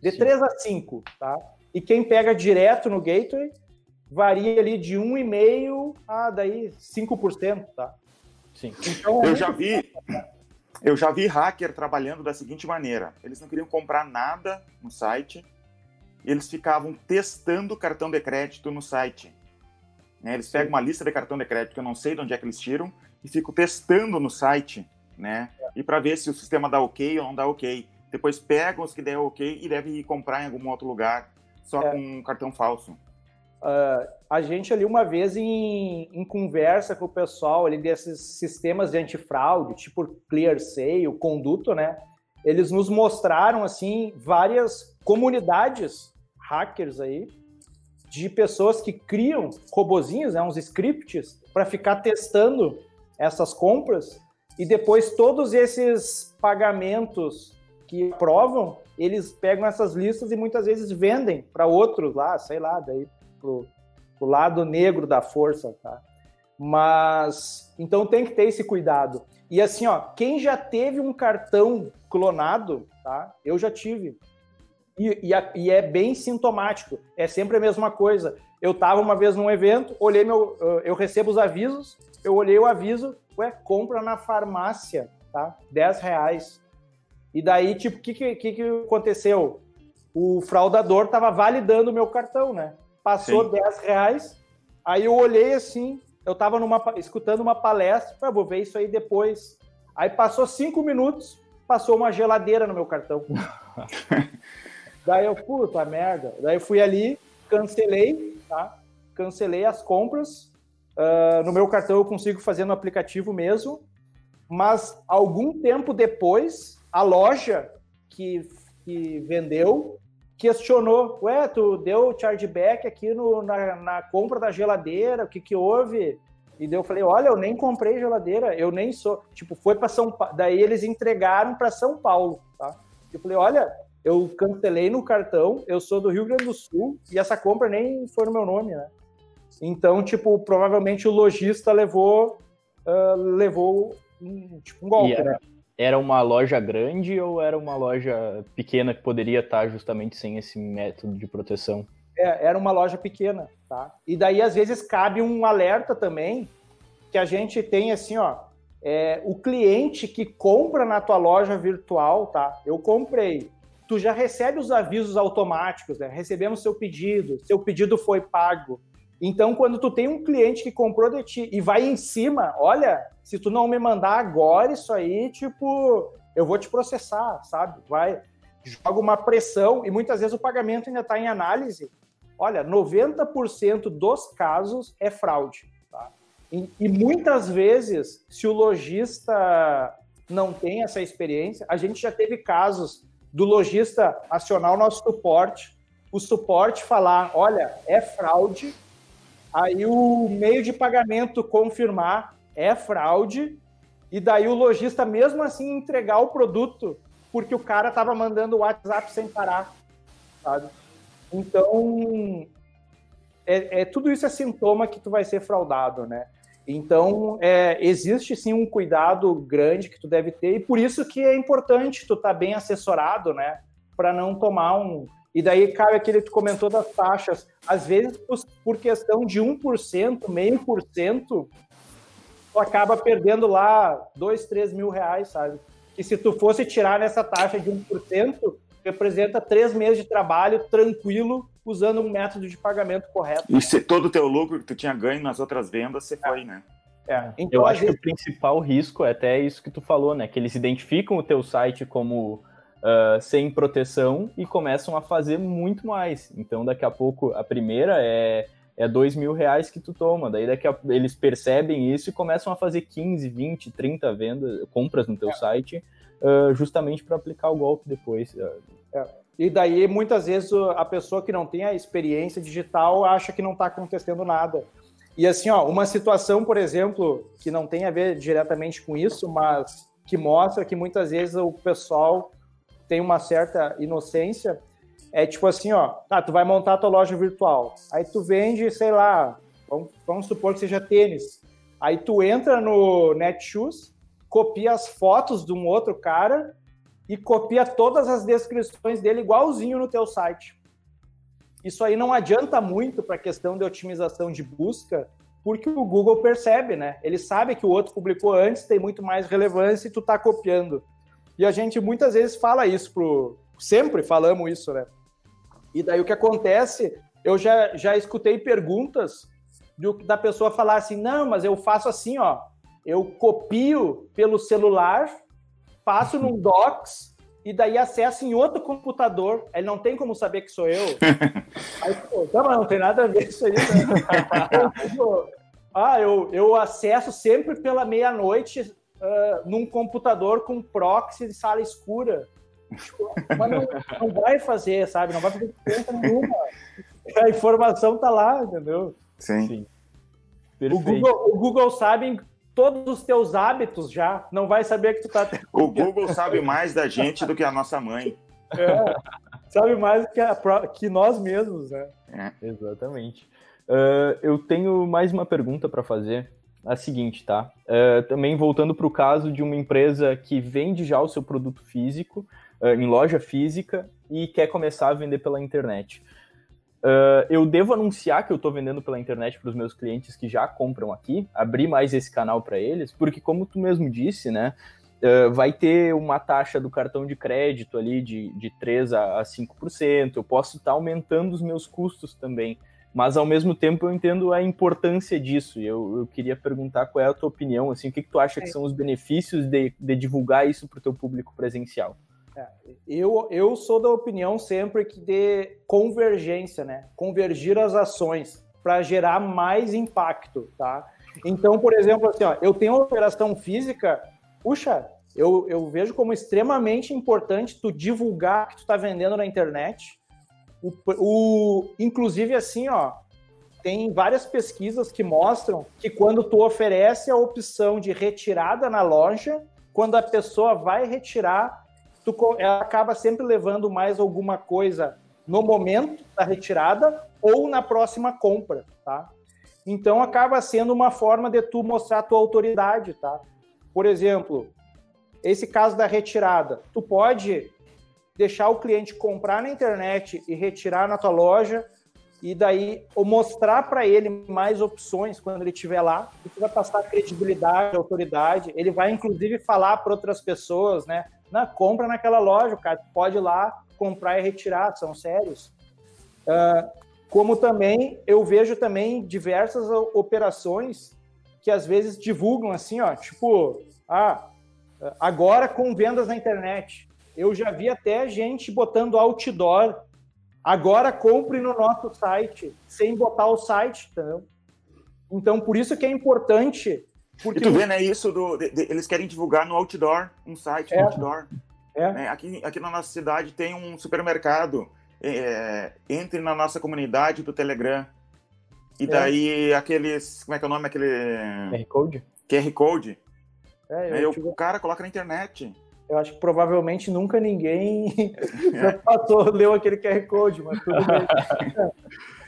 De Sim. 3 a 5, tá? E quem pega direto no gateway varia ali de 1,5% a daí 5%, tá? Sim. Então, é eu já vi, eu já vi hacker trabalhando da seguinte maneira: eles não queriam comprar nada no site, eles ficavam testando cartão de crédito no site. Né? Eles Sim. pegam uma lista de cartão de crédito que eu não sei de onde é que eles tiram e ficam testando no site, né? E para ver se o sistema dá ok ou não dá ok. Depois pegam os que der ok e devem ir comprar em algum outro lugar só é. com um cartão falso. Uh, a gente ali uma vez em, em, conversa com o pessoal ali desses sistemas de antifraude, tipo ClearSale, Conduto, né? Eles nos mostraram assim várias comunidades hackers aí de pessoas que criam robozinhos, né, uns scripts para ficar testando essas compras e depois todos esses pagamentos que aprovam, eles pegam essas listas e muitas vezes vendem para outros lá, sei lá, daí pro, pro lado negro da força, tá? Mas então tem que ter esse cuidado. E assim, ó, quem já teve um cartão clonado, tá? Eu já tive. E, e, e, é bem sintomático. É sempre a mesma coisa. Eu estava uma vez num evento, olhei meu, eu recebo os avisos, eu olhei o aviso, ué, compra na farmácia, tá? 10 reais. E daí, tipo, o que, que, que aconteceu? O fraudador estava validando o meu cartão, né? passou Sim. 10 reais. Aí eu olhei assim, eu estava numa, escutando uma palestra, ah, vou ver isso aí depois. Aí passou cinco minutos, passou uma geladeira no meu cartão. Daí eu, puta merda. Daí eu fui ali, cancelei, tá? Cancelei as compras. Uh, no meu cartão eu consigo fazer no aplicativo mesmo. Mas algum tempo depois, a loja que, que vendeu questionou, ué, tu deu chargeback aqui no, na, na compra da geladeira, o que que houve? E daí eu falei, olha, eu nem comprei geladeira, eu nem sou, tipo, foi para São Paulo, daí eles entregaram para São Paulo, tá? Eu falei, olha, eu cancelei no cartão, eu sou do Rio Grande do Sul e essa compra nem foi no meu nome, né? Então, tipo, provavelmente o lojista levou, uh, levou um, tipo, um golpe, né? Era uma loja grande ou era uma loja pequena que poderia estar justamente sem esse método de proteção? É, era uma loja pequena, tá? E daí, às vezes, cabe um alerta também, que a gente tem assim, ó, é, o cliente que compra na tua loja virtual, tá? Eu comprei. Tu já recebe os avisos automáticos, né? Recebemos seu pedido, seu pedido foi pago. Então, quando tu tem um cliente que comprou de ti e vai em cima, olha, se tu não me mandar agora isso aí, tipo, eu vou te processar, sabe? Vai, joga uma pressão e muitas vezes o pagamento ainda está em análise. Olha, 90% dos casos é fraude. Tá? E, e muitas vezes, se o lojista não tem essa experiência, a gente já teve casos do lojista acionar o nosso suporte, o suporte falar, olha, é fraude, Aí o meio de pagamento confirmar é fraude, e daí o lojista mesmo assim entregar o produto porque o cara estava mandando o WhatsApp sem parar, sabe? Então, é, é, tudo isso é sintoma que tu vai ser fraudado, né? Então, é, existe sim um cuidado grande que tu deve ter, e por isso que é importante tu estar tá bem assessorado, né? Para não tomar um, e daí cabe aquele que tu comentou das taxas. Às vezes, por questão de 1%, meio por cento, tu acaba perdendo lá 2, 3 mil reais, sabe? Que se tu fosse tirar nessa taxa de 1%, representa três meses de trabalho tranquilo, usando um método de pagamento correto. E se todo o teu lucro que tu tinha ganho nas outras vendas, você é. foi, né? É. Então, Eu acho vezes... que o principal risco é até isso que tu falou, né? Que eles identificam o teu site como uh, sem proteção e começam a fazer muito mais. Então, daqui a pouco, a primeira é, é dois mil reais que tu toma. Daí daqui a, eles percebem isso e começam a fazer 15, 20, 30 vendas, compras no teu é. site, uh, justamente para aplicar o golpe depois. É. E daí, muitas vezes, a pessoa que não tem a experiência digital acha que não está acontecendo nada. E assim, ó, uma situação, por exemplo, que não tem a ver diretamente com isso, mas que mostra que muitas vezes o pessoal tem uma certa inocência, é tipo assim, ó, tá, tu vai montar tua loja virtual, aí tu vende, sei lá, vamos, vamos supor que seja tênis, aí tu entra no Netshoes, copia as fotos de um outro cara e copia todas as descrições dele igualzinho no teu site. Isso aí não adianta muito para a questão de otimização de busca, porque o Google percebe, né? Ele sabe que o outro publicou antes, tem muito mais relevância e tu está copiando. E a gente muitas vezes fala isso pro. Sempre falamos isso, né? E daí o que acontece, eu já, já escutei perguntas do, da pessoa falar assim: não, mas eu faço assim, ó. Eu copio pelo celular, passo num Docs e daí acessa em outro computador. Ele não tem como saber que sou eu. Aí, pô, tá, mas não tem nada a ver isso aí, né? ah, eu, eu acesso sempre pela meia-noite uh, num computador com proxy de sala escura. Tipo, mas não, não, vai fazer, sabe? Não vai fazer diferença nenhuma. A informação tá lá, entendeu? Sim. Sim. O Google, o Google sabe todos os teus hábitos já, não vai saber que tu tá. O Google sabe mais da gente do que a nossa mãe. É, sabe mais que, a, que nós mesmos, né? É. Exatamente. Uh, eu tenho mais uma pergunta para fazer. A seguinte, tá? Uh, também voltando para o caso de uma empresa que vende já o seu produto físico, uh, em loja física, e quer começar a vender pela internet. Uh, eu devo anunciar que eu estou vendendo pela internet para os meus clientes que já compram aqui, abrir mais esse canal para eles, porque como tu mesmo disse, né, uh, vai ter uma taxa do cartão de crédito ali de, de 3 a, a 5%, eu posso estar tá aumentando os meus custos também, mas ao mesmo tempo eu entendo a importância disso, e eu, eu queria perguntar qual é a tua opinião, assim, o que, que tu acha que é. são os benefícios de, de divulgar isso para o teu público presencial? É, eu, eu sou da opinião sempre que de convergência, né? Convergir as ações para gerar mais impacto, tá? Então, por exemplo, assim, ó, eu tenho uma operação física, puxa, eu, eu vejo como extremamente importante tu divulgar que tu está vendendo na internet. O, o, inclusive, assim, ó, tem várias pesquisas que mostram que quando tu oferece a opção de retirada na loja, quando a pessoa vai retirar, tu, ela acaba sempre levando mais alguma coisa no momento da retirada ou na próxima compra, tá? Então acaba sendo uma forma de tu mostrar a tua autoridade, tá? Por exemplo, esse caso da retirada, tu pode deixar o cliente comprar na internet e retirar na tua loja e daí ou mostrar para ele mais opções quando ele estiver lá, e vai passar credibilidade, autoridade, ele vai inclusive falar para outras pessoas, né? na compra naquela loja, o cara pode ir lá comprar e retirar, são sérios. Uh, como também eu vejo também diversas operações que às vezes divulgam assim, ó, tipo, ah, agora com vendas na internet. Eu já vi até gente botando outdoor. Agora compre no nosso site, sem botar o site, entendeu? Então, por isso que é importante porque... E tu vê, né, isso do, de, de, eles querem divulgar no outdoor, um site é. outdoor. É. Né? Aqui, aqui na nossa cidade tem um supermercado, é, entre na nossa comunidade do Telegram. E é. daí aqueles, como é que é o nome, aquele... QR Code? QR Code. É, eu, tive... O cara coloca na internet. Eu acho que provavelmente nunca ninguém passou, leu aquele QR Code, mas tudo bem.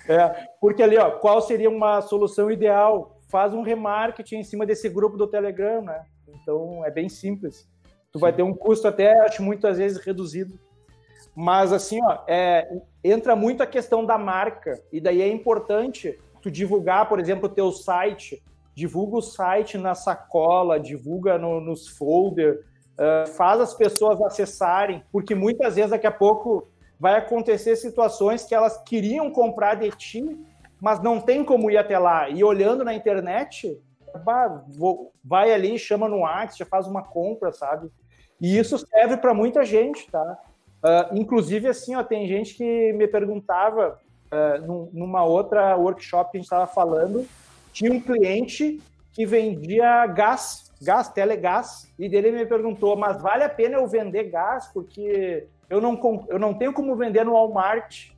é, porque ali, ó, qual seria uma solução ideal? faz um remarketing em cima desse grupo do Telegram, né? Então é bem simples. Tu vai ter um custo até, acho, muitas vezes reduzido. Mas assim, ó, é, entra muito a questão da marca. E daí é importante tu divulgar, por exemplo, o teu site. Divulga o site na sacola, divulga no, nos folder, uh, faz as pessoas acessarem, porque muitas vezes daqui a pouco vai acontecer situações que elas queriam comprar de ti, mas não tem como ir até lá. E olhando na internet, vai ali, chama no WhatsApp, já faz uma compra, sabe? E isso serve para muita gente, tá? Uh, inclusive, assim, ó, tem gente que me perguntava uh, numa outra workshop que a gente estava falando, tinha um cliente que vendia gás, gás, telegás, e dele me perguntou, mas vale a pena eu vender gás? Porque eu não, eu não tenho como vender no Walmart.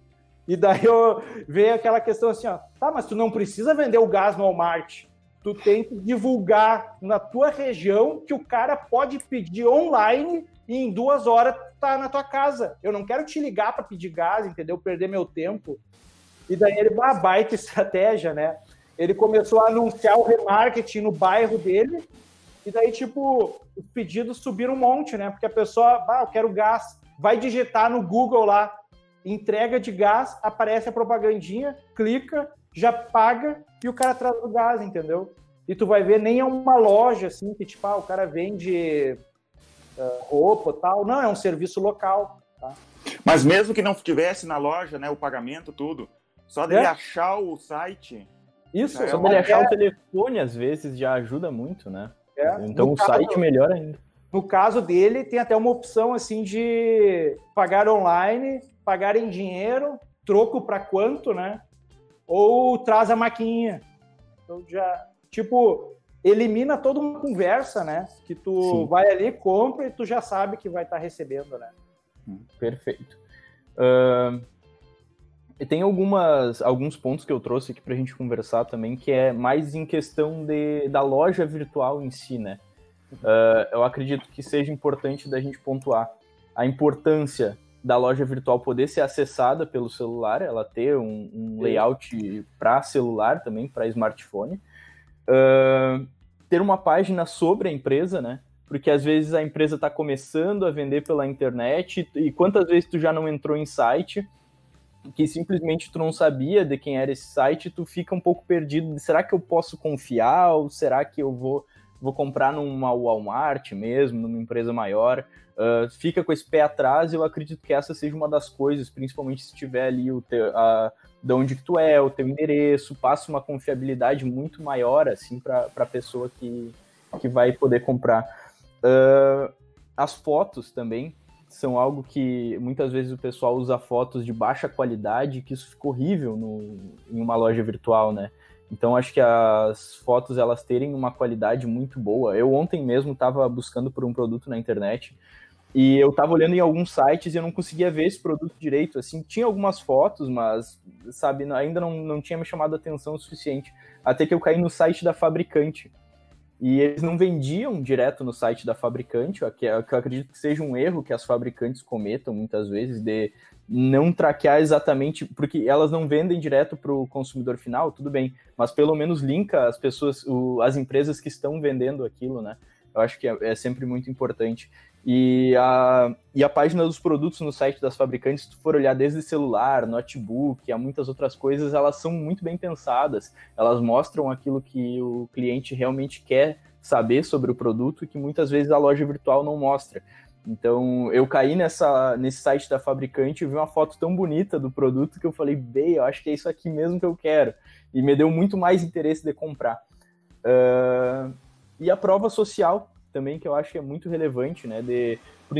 E daí eu veio aquela questão assim, ó, tá, mas tu não precisa vender o gás no Walmart tu tem que divulgar na tua região que o cara pode pedir online e em duas horas tá na tua casa. Eu não quero te ligar para pedir gás, entendeu? Perder meu tempo. E daí ele, uma baita estratégia, né? Ele começou a anunciar o remarketing no bairro dele, e daí, tipo, os pedidos subiram um monte, né? Porque a pessoa, ah, eu quero gás, vai digitar no Google lá, entrega de gás, aparece a propagandinha, clica, já paga e o cara traz o gás, entendeu? E tu vai ver, nem é uma loja assim que, tipo, ah, o cara vende uh, roupa tal. Não, é um serviço local. Tá? Mas mesmo que não tivesse na loja, né, o pagamento, tudo, só dele é. achar o site. Isso, é só dele achar o telefone, às vezes, já ajuda muito, né? É. Então no o caso, site melhor ainda. No caso dele, tem até uma opção assim de pagar online, pagar em dinheiro, troco para quanto, né? ou traz a maquininha. Então já, tipo, elimina toda uma conversa, né? Que tu Sim. vai ali, compra e tu já sabe que vai estar tá recebendo, né? Hum, perfeito. Uh, tem algumas, alguns pontos que eu trouxe aqui para a gente conversar também, que é mais em questão de, da loja virtual em si, né? Uh, eu acredito que seja importante da gente pontuar a importância da loja virtual poder ser acessada pelo celular, ela ter um, um layout para celular também, para smartphone. Uh, ter uma página sobre a empresa, né? Porque às vezes a empresa está começando a vender pela internet e quantas vezes tu já não entrou em site que simplesmente tu não sabia de quem era esse site, tu fica um pouco perdido. Será que eu posso confiar ou será que eu vou vou comprar numa Walmart mesmo, numa empresa maior? uh, fica com esse pé atrás. Eu acredito que essa seja uma das coisas, principalmente se tiver ali o teu, a, de onde que tu é, o teu endereço, passa uma confiabilidade muito maior assim para a pessoa que, que vai poder comprar. Uh, as fotos também são algo que muitas vezes o pessoal usa fotos de baixa qualidade, que isso fica horrível no, em uma loja virtual, né? Então acho que as fotos elas terem uma qualidade muito boa. Eu ontem mesmo estava buscando por um produto na internet e eu tava olhando em alguns sites e eu não conseguia ver esse produto direito. Assim, tinha algumas fotos, mas, sabe, ainda não, não tinha me chamado a atenção o suficiente. Até que eu caí no site da fabricante. E eles não vendiam direto no site da fabricante, que eu acredito que seja um erro que as fabricantes cometam muitas vezes, de não traquear exatamente, porque elas não vendem direto para o consumidor final, tudo bem, mas pelo menos linka as pessoas, o, as empresas que estão vendendo aquilo, né? Eu acho que é, é sempre muito importante. E a, e a página dos produtos no site das fabricantes, se tu for olhar desde celular, notebook, há muitas outras coisas, elas são muito bem pensadas. Elas mostram aquilo que o cliente realmente quer saber sobre o produto que muitas vezes a loja virtual não mostra. Então, eu caí nessa, nesse site da fabricante e vi uma foto tão bonita do produto que eu falei, bem, eu acho que é isso aqui mesmo que eu quero. E me deu muito mais interesse de comprar. Uh, e a prova social também que eu acho que é muito relevante, né? De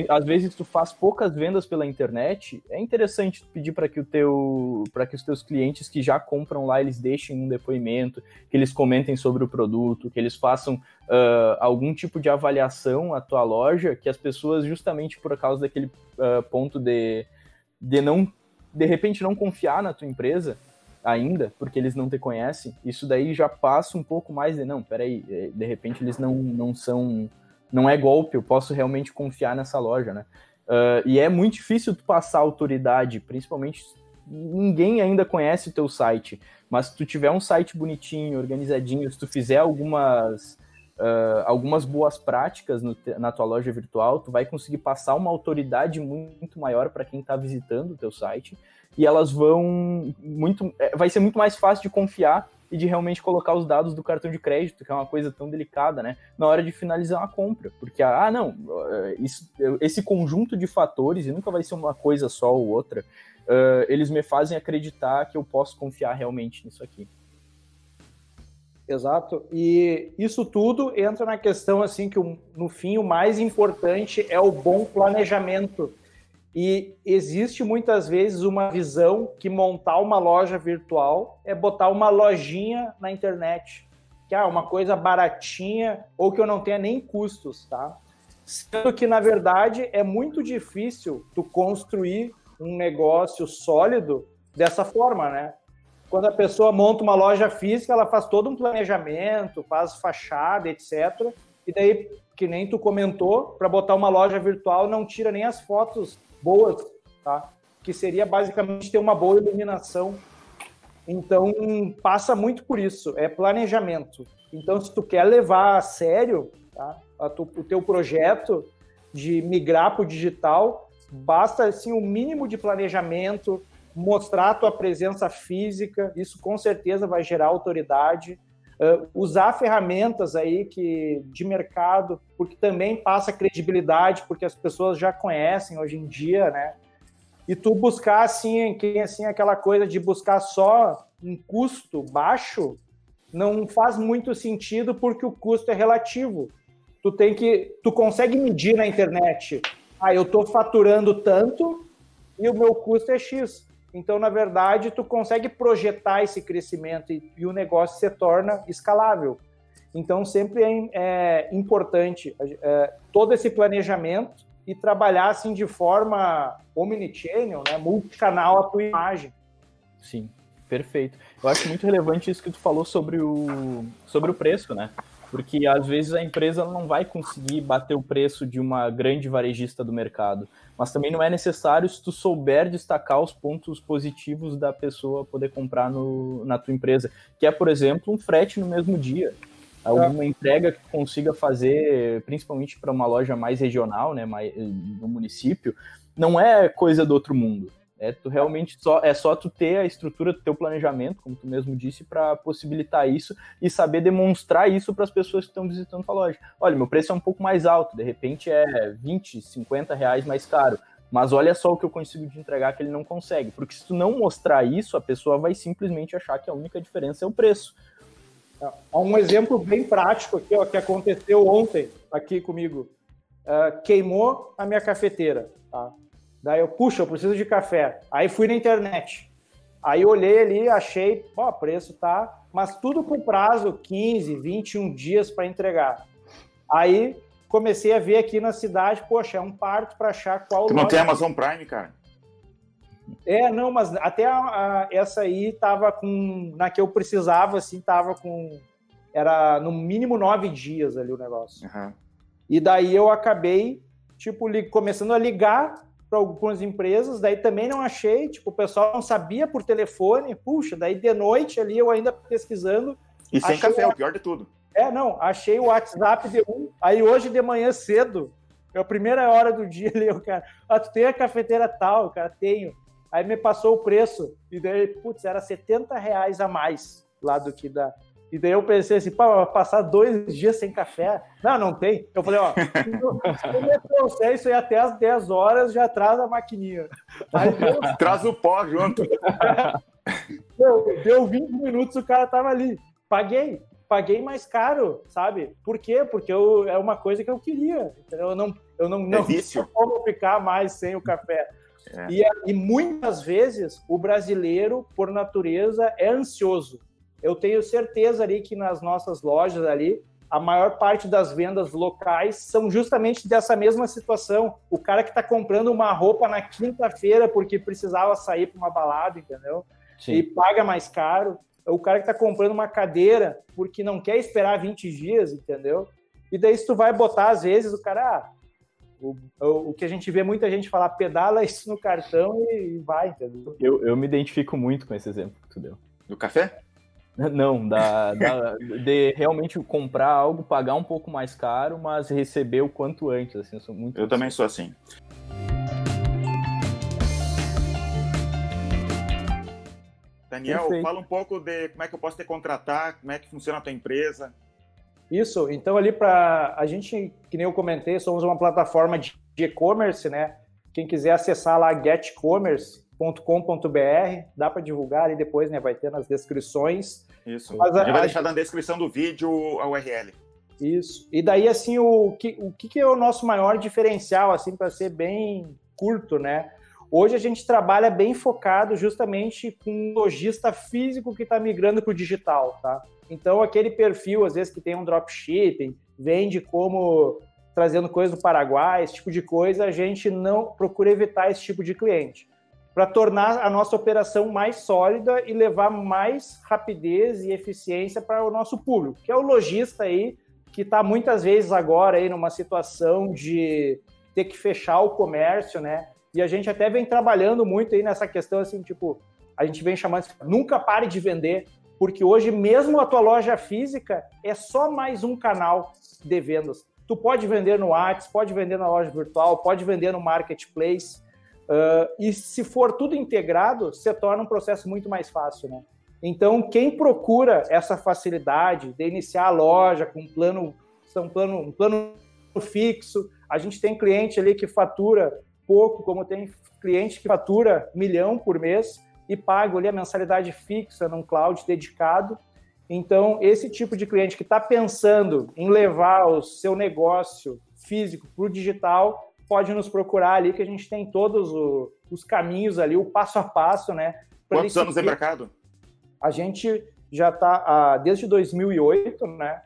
às vezes tu faz poucas vendas pela internet, é interessante pedir para que o teu para que os teus clientes que já compram lá eles deixem um depoimento, que eles comentem sobre o produto, que eles façam uh, algum tipo de avaliação à tua loja, que as pessoas justamente por causa daquele uh, ponto de de não de repente não confiar na tua empresa, ainda, porque eles não te conhecem, isso daí já passa um pouco mais de, não, peraí, é, de repente eles não, não são, não é golpe, eu posso realmente confiar nessa loja, né? Uh, e é muito difícil tu passar autoridade, principalmente ninguém ainda conhece o teu site, mas se tu tiver um site bonitinho, organizadinho, se tu fizer algumas uh, algumas boas práticas no, na tua loja virtual, tu vai conseguir passar uma autoridade muito maior para quem está visitando o teu site e elas vão muito. É, vai ser muito mais fácil de confiar e de realmente colocar os dados do cartão de crédito, que é uma coisa tão delicada, né? Na hora de finalizar uma compra. Porque, ah, não, é, isso, esse conjunto de fatores, e nunca vai ser uma coisa só ou outra, uh, eles me fazem acreditar que eu posso confiar realmente nisso aqui. Exato. E isso tudo entra na questão assim que no fim o mais importante é o bom planejamento. E existe muitas vezes uma visão que montar uma loja virtual é botar uma lojinha na internet, que é uma coisa baratinha ou que eu não tenha nem custos, tá? Sendo que na verdade é muito difícil tu construir um negócio sólido dessa forma, né? Quando a pessoa monta uma loja física, ela faz todo um planejamento, faz fachada, etc. E daí, que nem tu comentou, para botar uma loja virtual não tira nem as fotos boas, tá? Que seria basicamente ter uma boa iluminação. Então, passa muito por isso, é planejamento. Então, se tu quer levar a sério tá? a tu, o teu projeto de migrar para o digital, basta assim o um mínimo de planejamento, mostrar a tua presença física, isso com certeza vai gerar autoridade. Uh, usar ferramentas aí que de mercado, porque também passa credibilidade, porque as pessoas já conhecem hoje em dia, né? E tu buscar assim, quem assim aquela coisa de buscar só um custo baixo, não faz muito sentido porque o custo é relativo. Tu tem que, tu consegue medir na internet. Ah, eu estou faturando tanto e o meu custo é X. Então, na verdade, tu consegue projetar esse crescimento e, e o negócio se torna escalável. Então, sempre é, é importante é, todo esse planejamento e trabalhar assim de forma omnichannel, né, multicanal a tua imagem. Sim, perfeito. Eu acho muito relevante isso que tu falou sobre o, sobre o preço, né? Porque às vezes a empresa não vai conseguir bater o preço de uma grande varejista do mercado mas também não é necessário se tu souber destacar os pontos positivos da pessoa poder comprar no, na tua empresa, que é, por exemplo, um frete no mesmo dia. Alguma entrega que tu consiga fazer, principalmente para uma loja mais regional, né, mais, no município, não é coisa do outro mundo. É tu realmente só é só tu ter a estrutura do teu planejamento, como tu mesmo disse, para possibilitar isso e saber demonstrar isso para as pessoas que estão visitando a loja. Olha, meu preço é um pouco mais alto, de repente é 20, 50 reais mais caro. Mas olha só o que eu consigo te entregar que ele não consegue. Porque se tu não mostrar isso, a pessoa vai simplesmente achar que a única diferença é o preço. Há um exemplo bem prático aqui, ó, que aconteceu ontem aqui comigo. Uh, queimou a minha cafeteira. Tá? Daí eu, puxa, eu preciso de café. Aí fui na internet. Aí olhei ali, achei, ó, preço tá, mas tudo com prazo 15, 21 dias para entregar. Aí comecei a ver aqui na cidade, poxa, é um parto para achar qual. Tu não tem Amazon Prime, cara? É, não, mas até a, a, essa aí tava com. Na que eu precisava, assim, tava com. Era no mínimo nove dias ali o negócio. Uhum. E daí eu acabei, tipo, li, começando a ligar para algumas empresas, daí também não achei, tipo, o pessoal não sabia por telefone, puxa, daí de noite ali eu ainda pesquisando. E sem café, o pior de tudo. É, não, achei o WhatsApp de um, aí hoje de manhã cedo, é a primeira hora do dia ali, o cara, ah, tu tem a cafeteira tal, cara, tenho. Aí me passou o preço, e daí, putz, era 70 reais a mais lá do que da, e daí eu pensei assim, pá, passar dois dias sem café? Não, não tem. Eu falei, ó, se eu trouxer isso aí até as 10 horas, já traz a maquininha. Aí. Traz o pó junto. deu, deu 20 minutos, o cara tava ali. Paguei. Paguei mais caro, sabe? Por quê? Porque eu, é uma coisa que eu queria. Entendeu? Eu não, eu não, não é como ficar mais sem o café. É. E, e muitas vezes o brasileiro, por natureza, é ansioso eu tenho certeza ali que nas nossas lojas ali, a maior parte das vendas locais são justamente dessa mesma situação. O cara que está comprando uma roupa na quinta-feira porque precisava sair para uma balada, entendeu? Sim. E paga mais caro. O cara que está comprando uma cadeira porque não quer esperar 20 dias, entendeu? E daí, se tu vai botar, às vezes, o cara. Ah, o, o, que a gente vê muita gente falar, pedala isso no cartão e, e vai, entendeu? Eu, eu me identifico muito com esse exemplo que tu deu. Do café? Não, da, da, de realmente comprar algo, pagar um pouco mais caro, mas receber o quanto antes. Assim, eu sou muito. Eu assim. também sou assim. Daniel, Perfeito. fala um pouco de como é que eu posso te contratar, como é que funciona a tua empresa. Isso, então ali para a gente, que nem eu comentei, somos uma plataforma de e-commerce, né? Quem quiser acessar lá getcommerce.com.br, dá para divulgar e depois, né, vai ter nas descrições. Isso. Mas a, gente vai a... deixar na descrição do vídeo a URL. Isso. E daí, assim, o que, o que é o nosso maior diferencial, assim, para ser bem curto, né? Hoje a gente trabalha bem focado justamente com um lojista físico que está migrando para o digital, tá? Então, aquele perfil, às vezes, que tem um dropshipping, vende como trazendo coisa do Paraguai, esse tipo de coisa, a gente não procura evitar esse tipo de cliente. Para tornar a nossa operação mais sólida e levar mais rapidez e eficiência para o nosso público, que é o lojista aí, que está muitas vezes agora aí numa situação de ter que fechar o comércio, né? E a gente até vem trabalhando muito aí nessa questão, assim, tipo, a gente vem chamando nunca pare de vender, porque hoje mesmo a tua loja física é só mais um canal de vendas. Tu pode vender no WhatsApp, pode vender na loja virtual, pode vender no marketplace, uh, e se for tudo integrado, se torna um processo muito mais fácil, né? Então, quem procura essa facilidade de iniciar a loja com um plano, um plano, um plano fixo, a gente tem cliente ali que fatura pouco, como tem cliente que fatura milhão por mês, e pago ali a mensalidade fixa num cloud dedicado. Então, esse tipo de cliente que está pensando em levar o seu negócio físico para o digital, pode nos procurar ali, que a gente tem todos o, os caminhos ali, o passo a passo, né? Quantos anos de mercado? A gente já está desde 2008, né?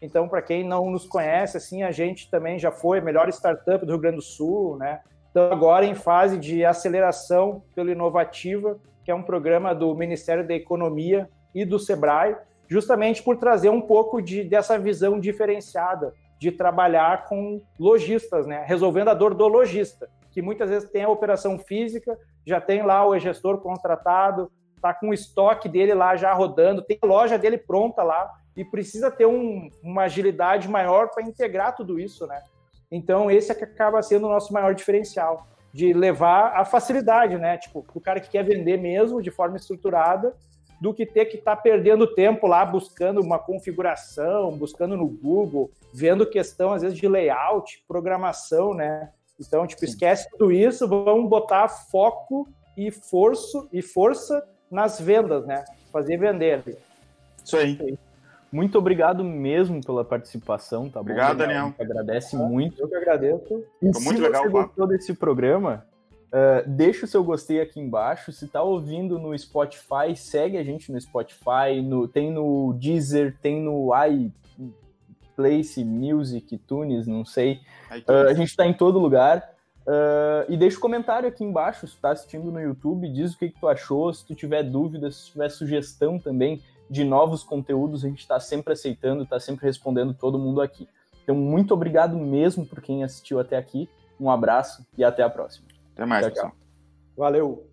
Então, para quem não nos conhece, assim, a gente também já foi a melhor startup do Rio Grande do Sul, né? Então, agora em fase de aceleração pelo Inovativa, que é um programa do Ministério da Economia e do Sebrae, justamente por trazer um pouco de, dessa visão diferenciada de trabalhar com lojistas, né? resolvendo a dor do lojista, que muitas vezes tem a operação física, já tem lá o gestor contratado, está com o estoque dele lá já rodando, tem a loja dele pronta lá e precisa ter um, uma agilidade maior para integrar tudo isso, né? Então esse é que acaba sendo o nosso maior diferencial de levar a facilidade, né? Tipo, o cara que quer vender mesmo de forma estruturada, do que ter que estar tá perdendo tempo lá buscando uma configuração, buscando no Google, vendo questão às vezes de layout, programação, né? Então, tipo, Sim. esquece tudo isso, vamos botar foco e força e força nas vendas, né? Fazer vender. Isso aí. Muito obrigado mesmo pela participação, tá obrigado, bom? Obrigado, Daniel. Agradece ah, muito. Eu que agradeço. E Foi se muito legal, você gostou desse programa, uh, deixa o seu gostei aqui embaixo. Se tá ouvindo no Spotify, segue a gente no Spotify, no, tem no Deezer, tem no iPlace, Music, Tunes, não sei. Uh, a gente tá em todo lugar. Uh, e deixa o um comentário aqui embaixo, se tá assistindo no YouTube, diz o que, que tu achou, se tu tiver dúvida, se tiver sugestão também de novos conteúdos, a gente está sempre aceitando, está sempre respondendo todo mundo aqui. Então, muito obrigado mesmo por quem assistiu até aqui. Um abraço e até a próxima. Até mais, tchau, pessoal. Valeu!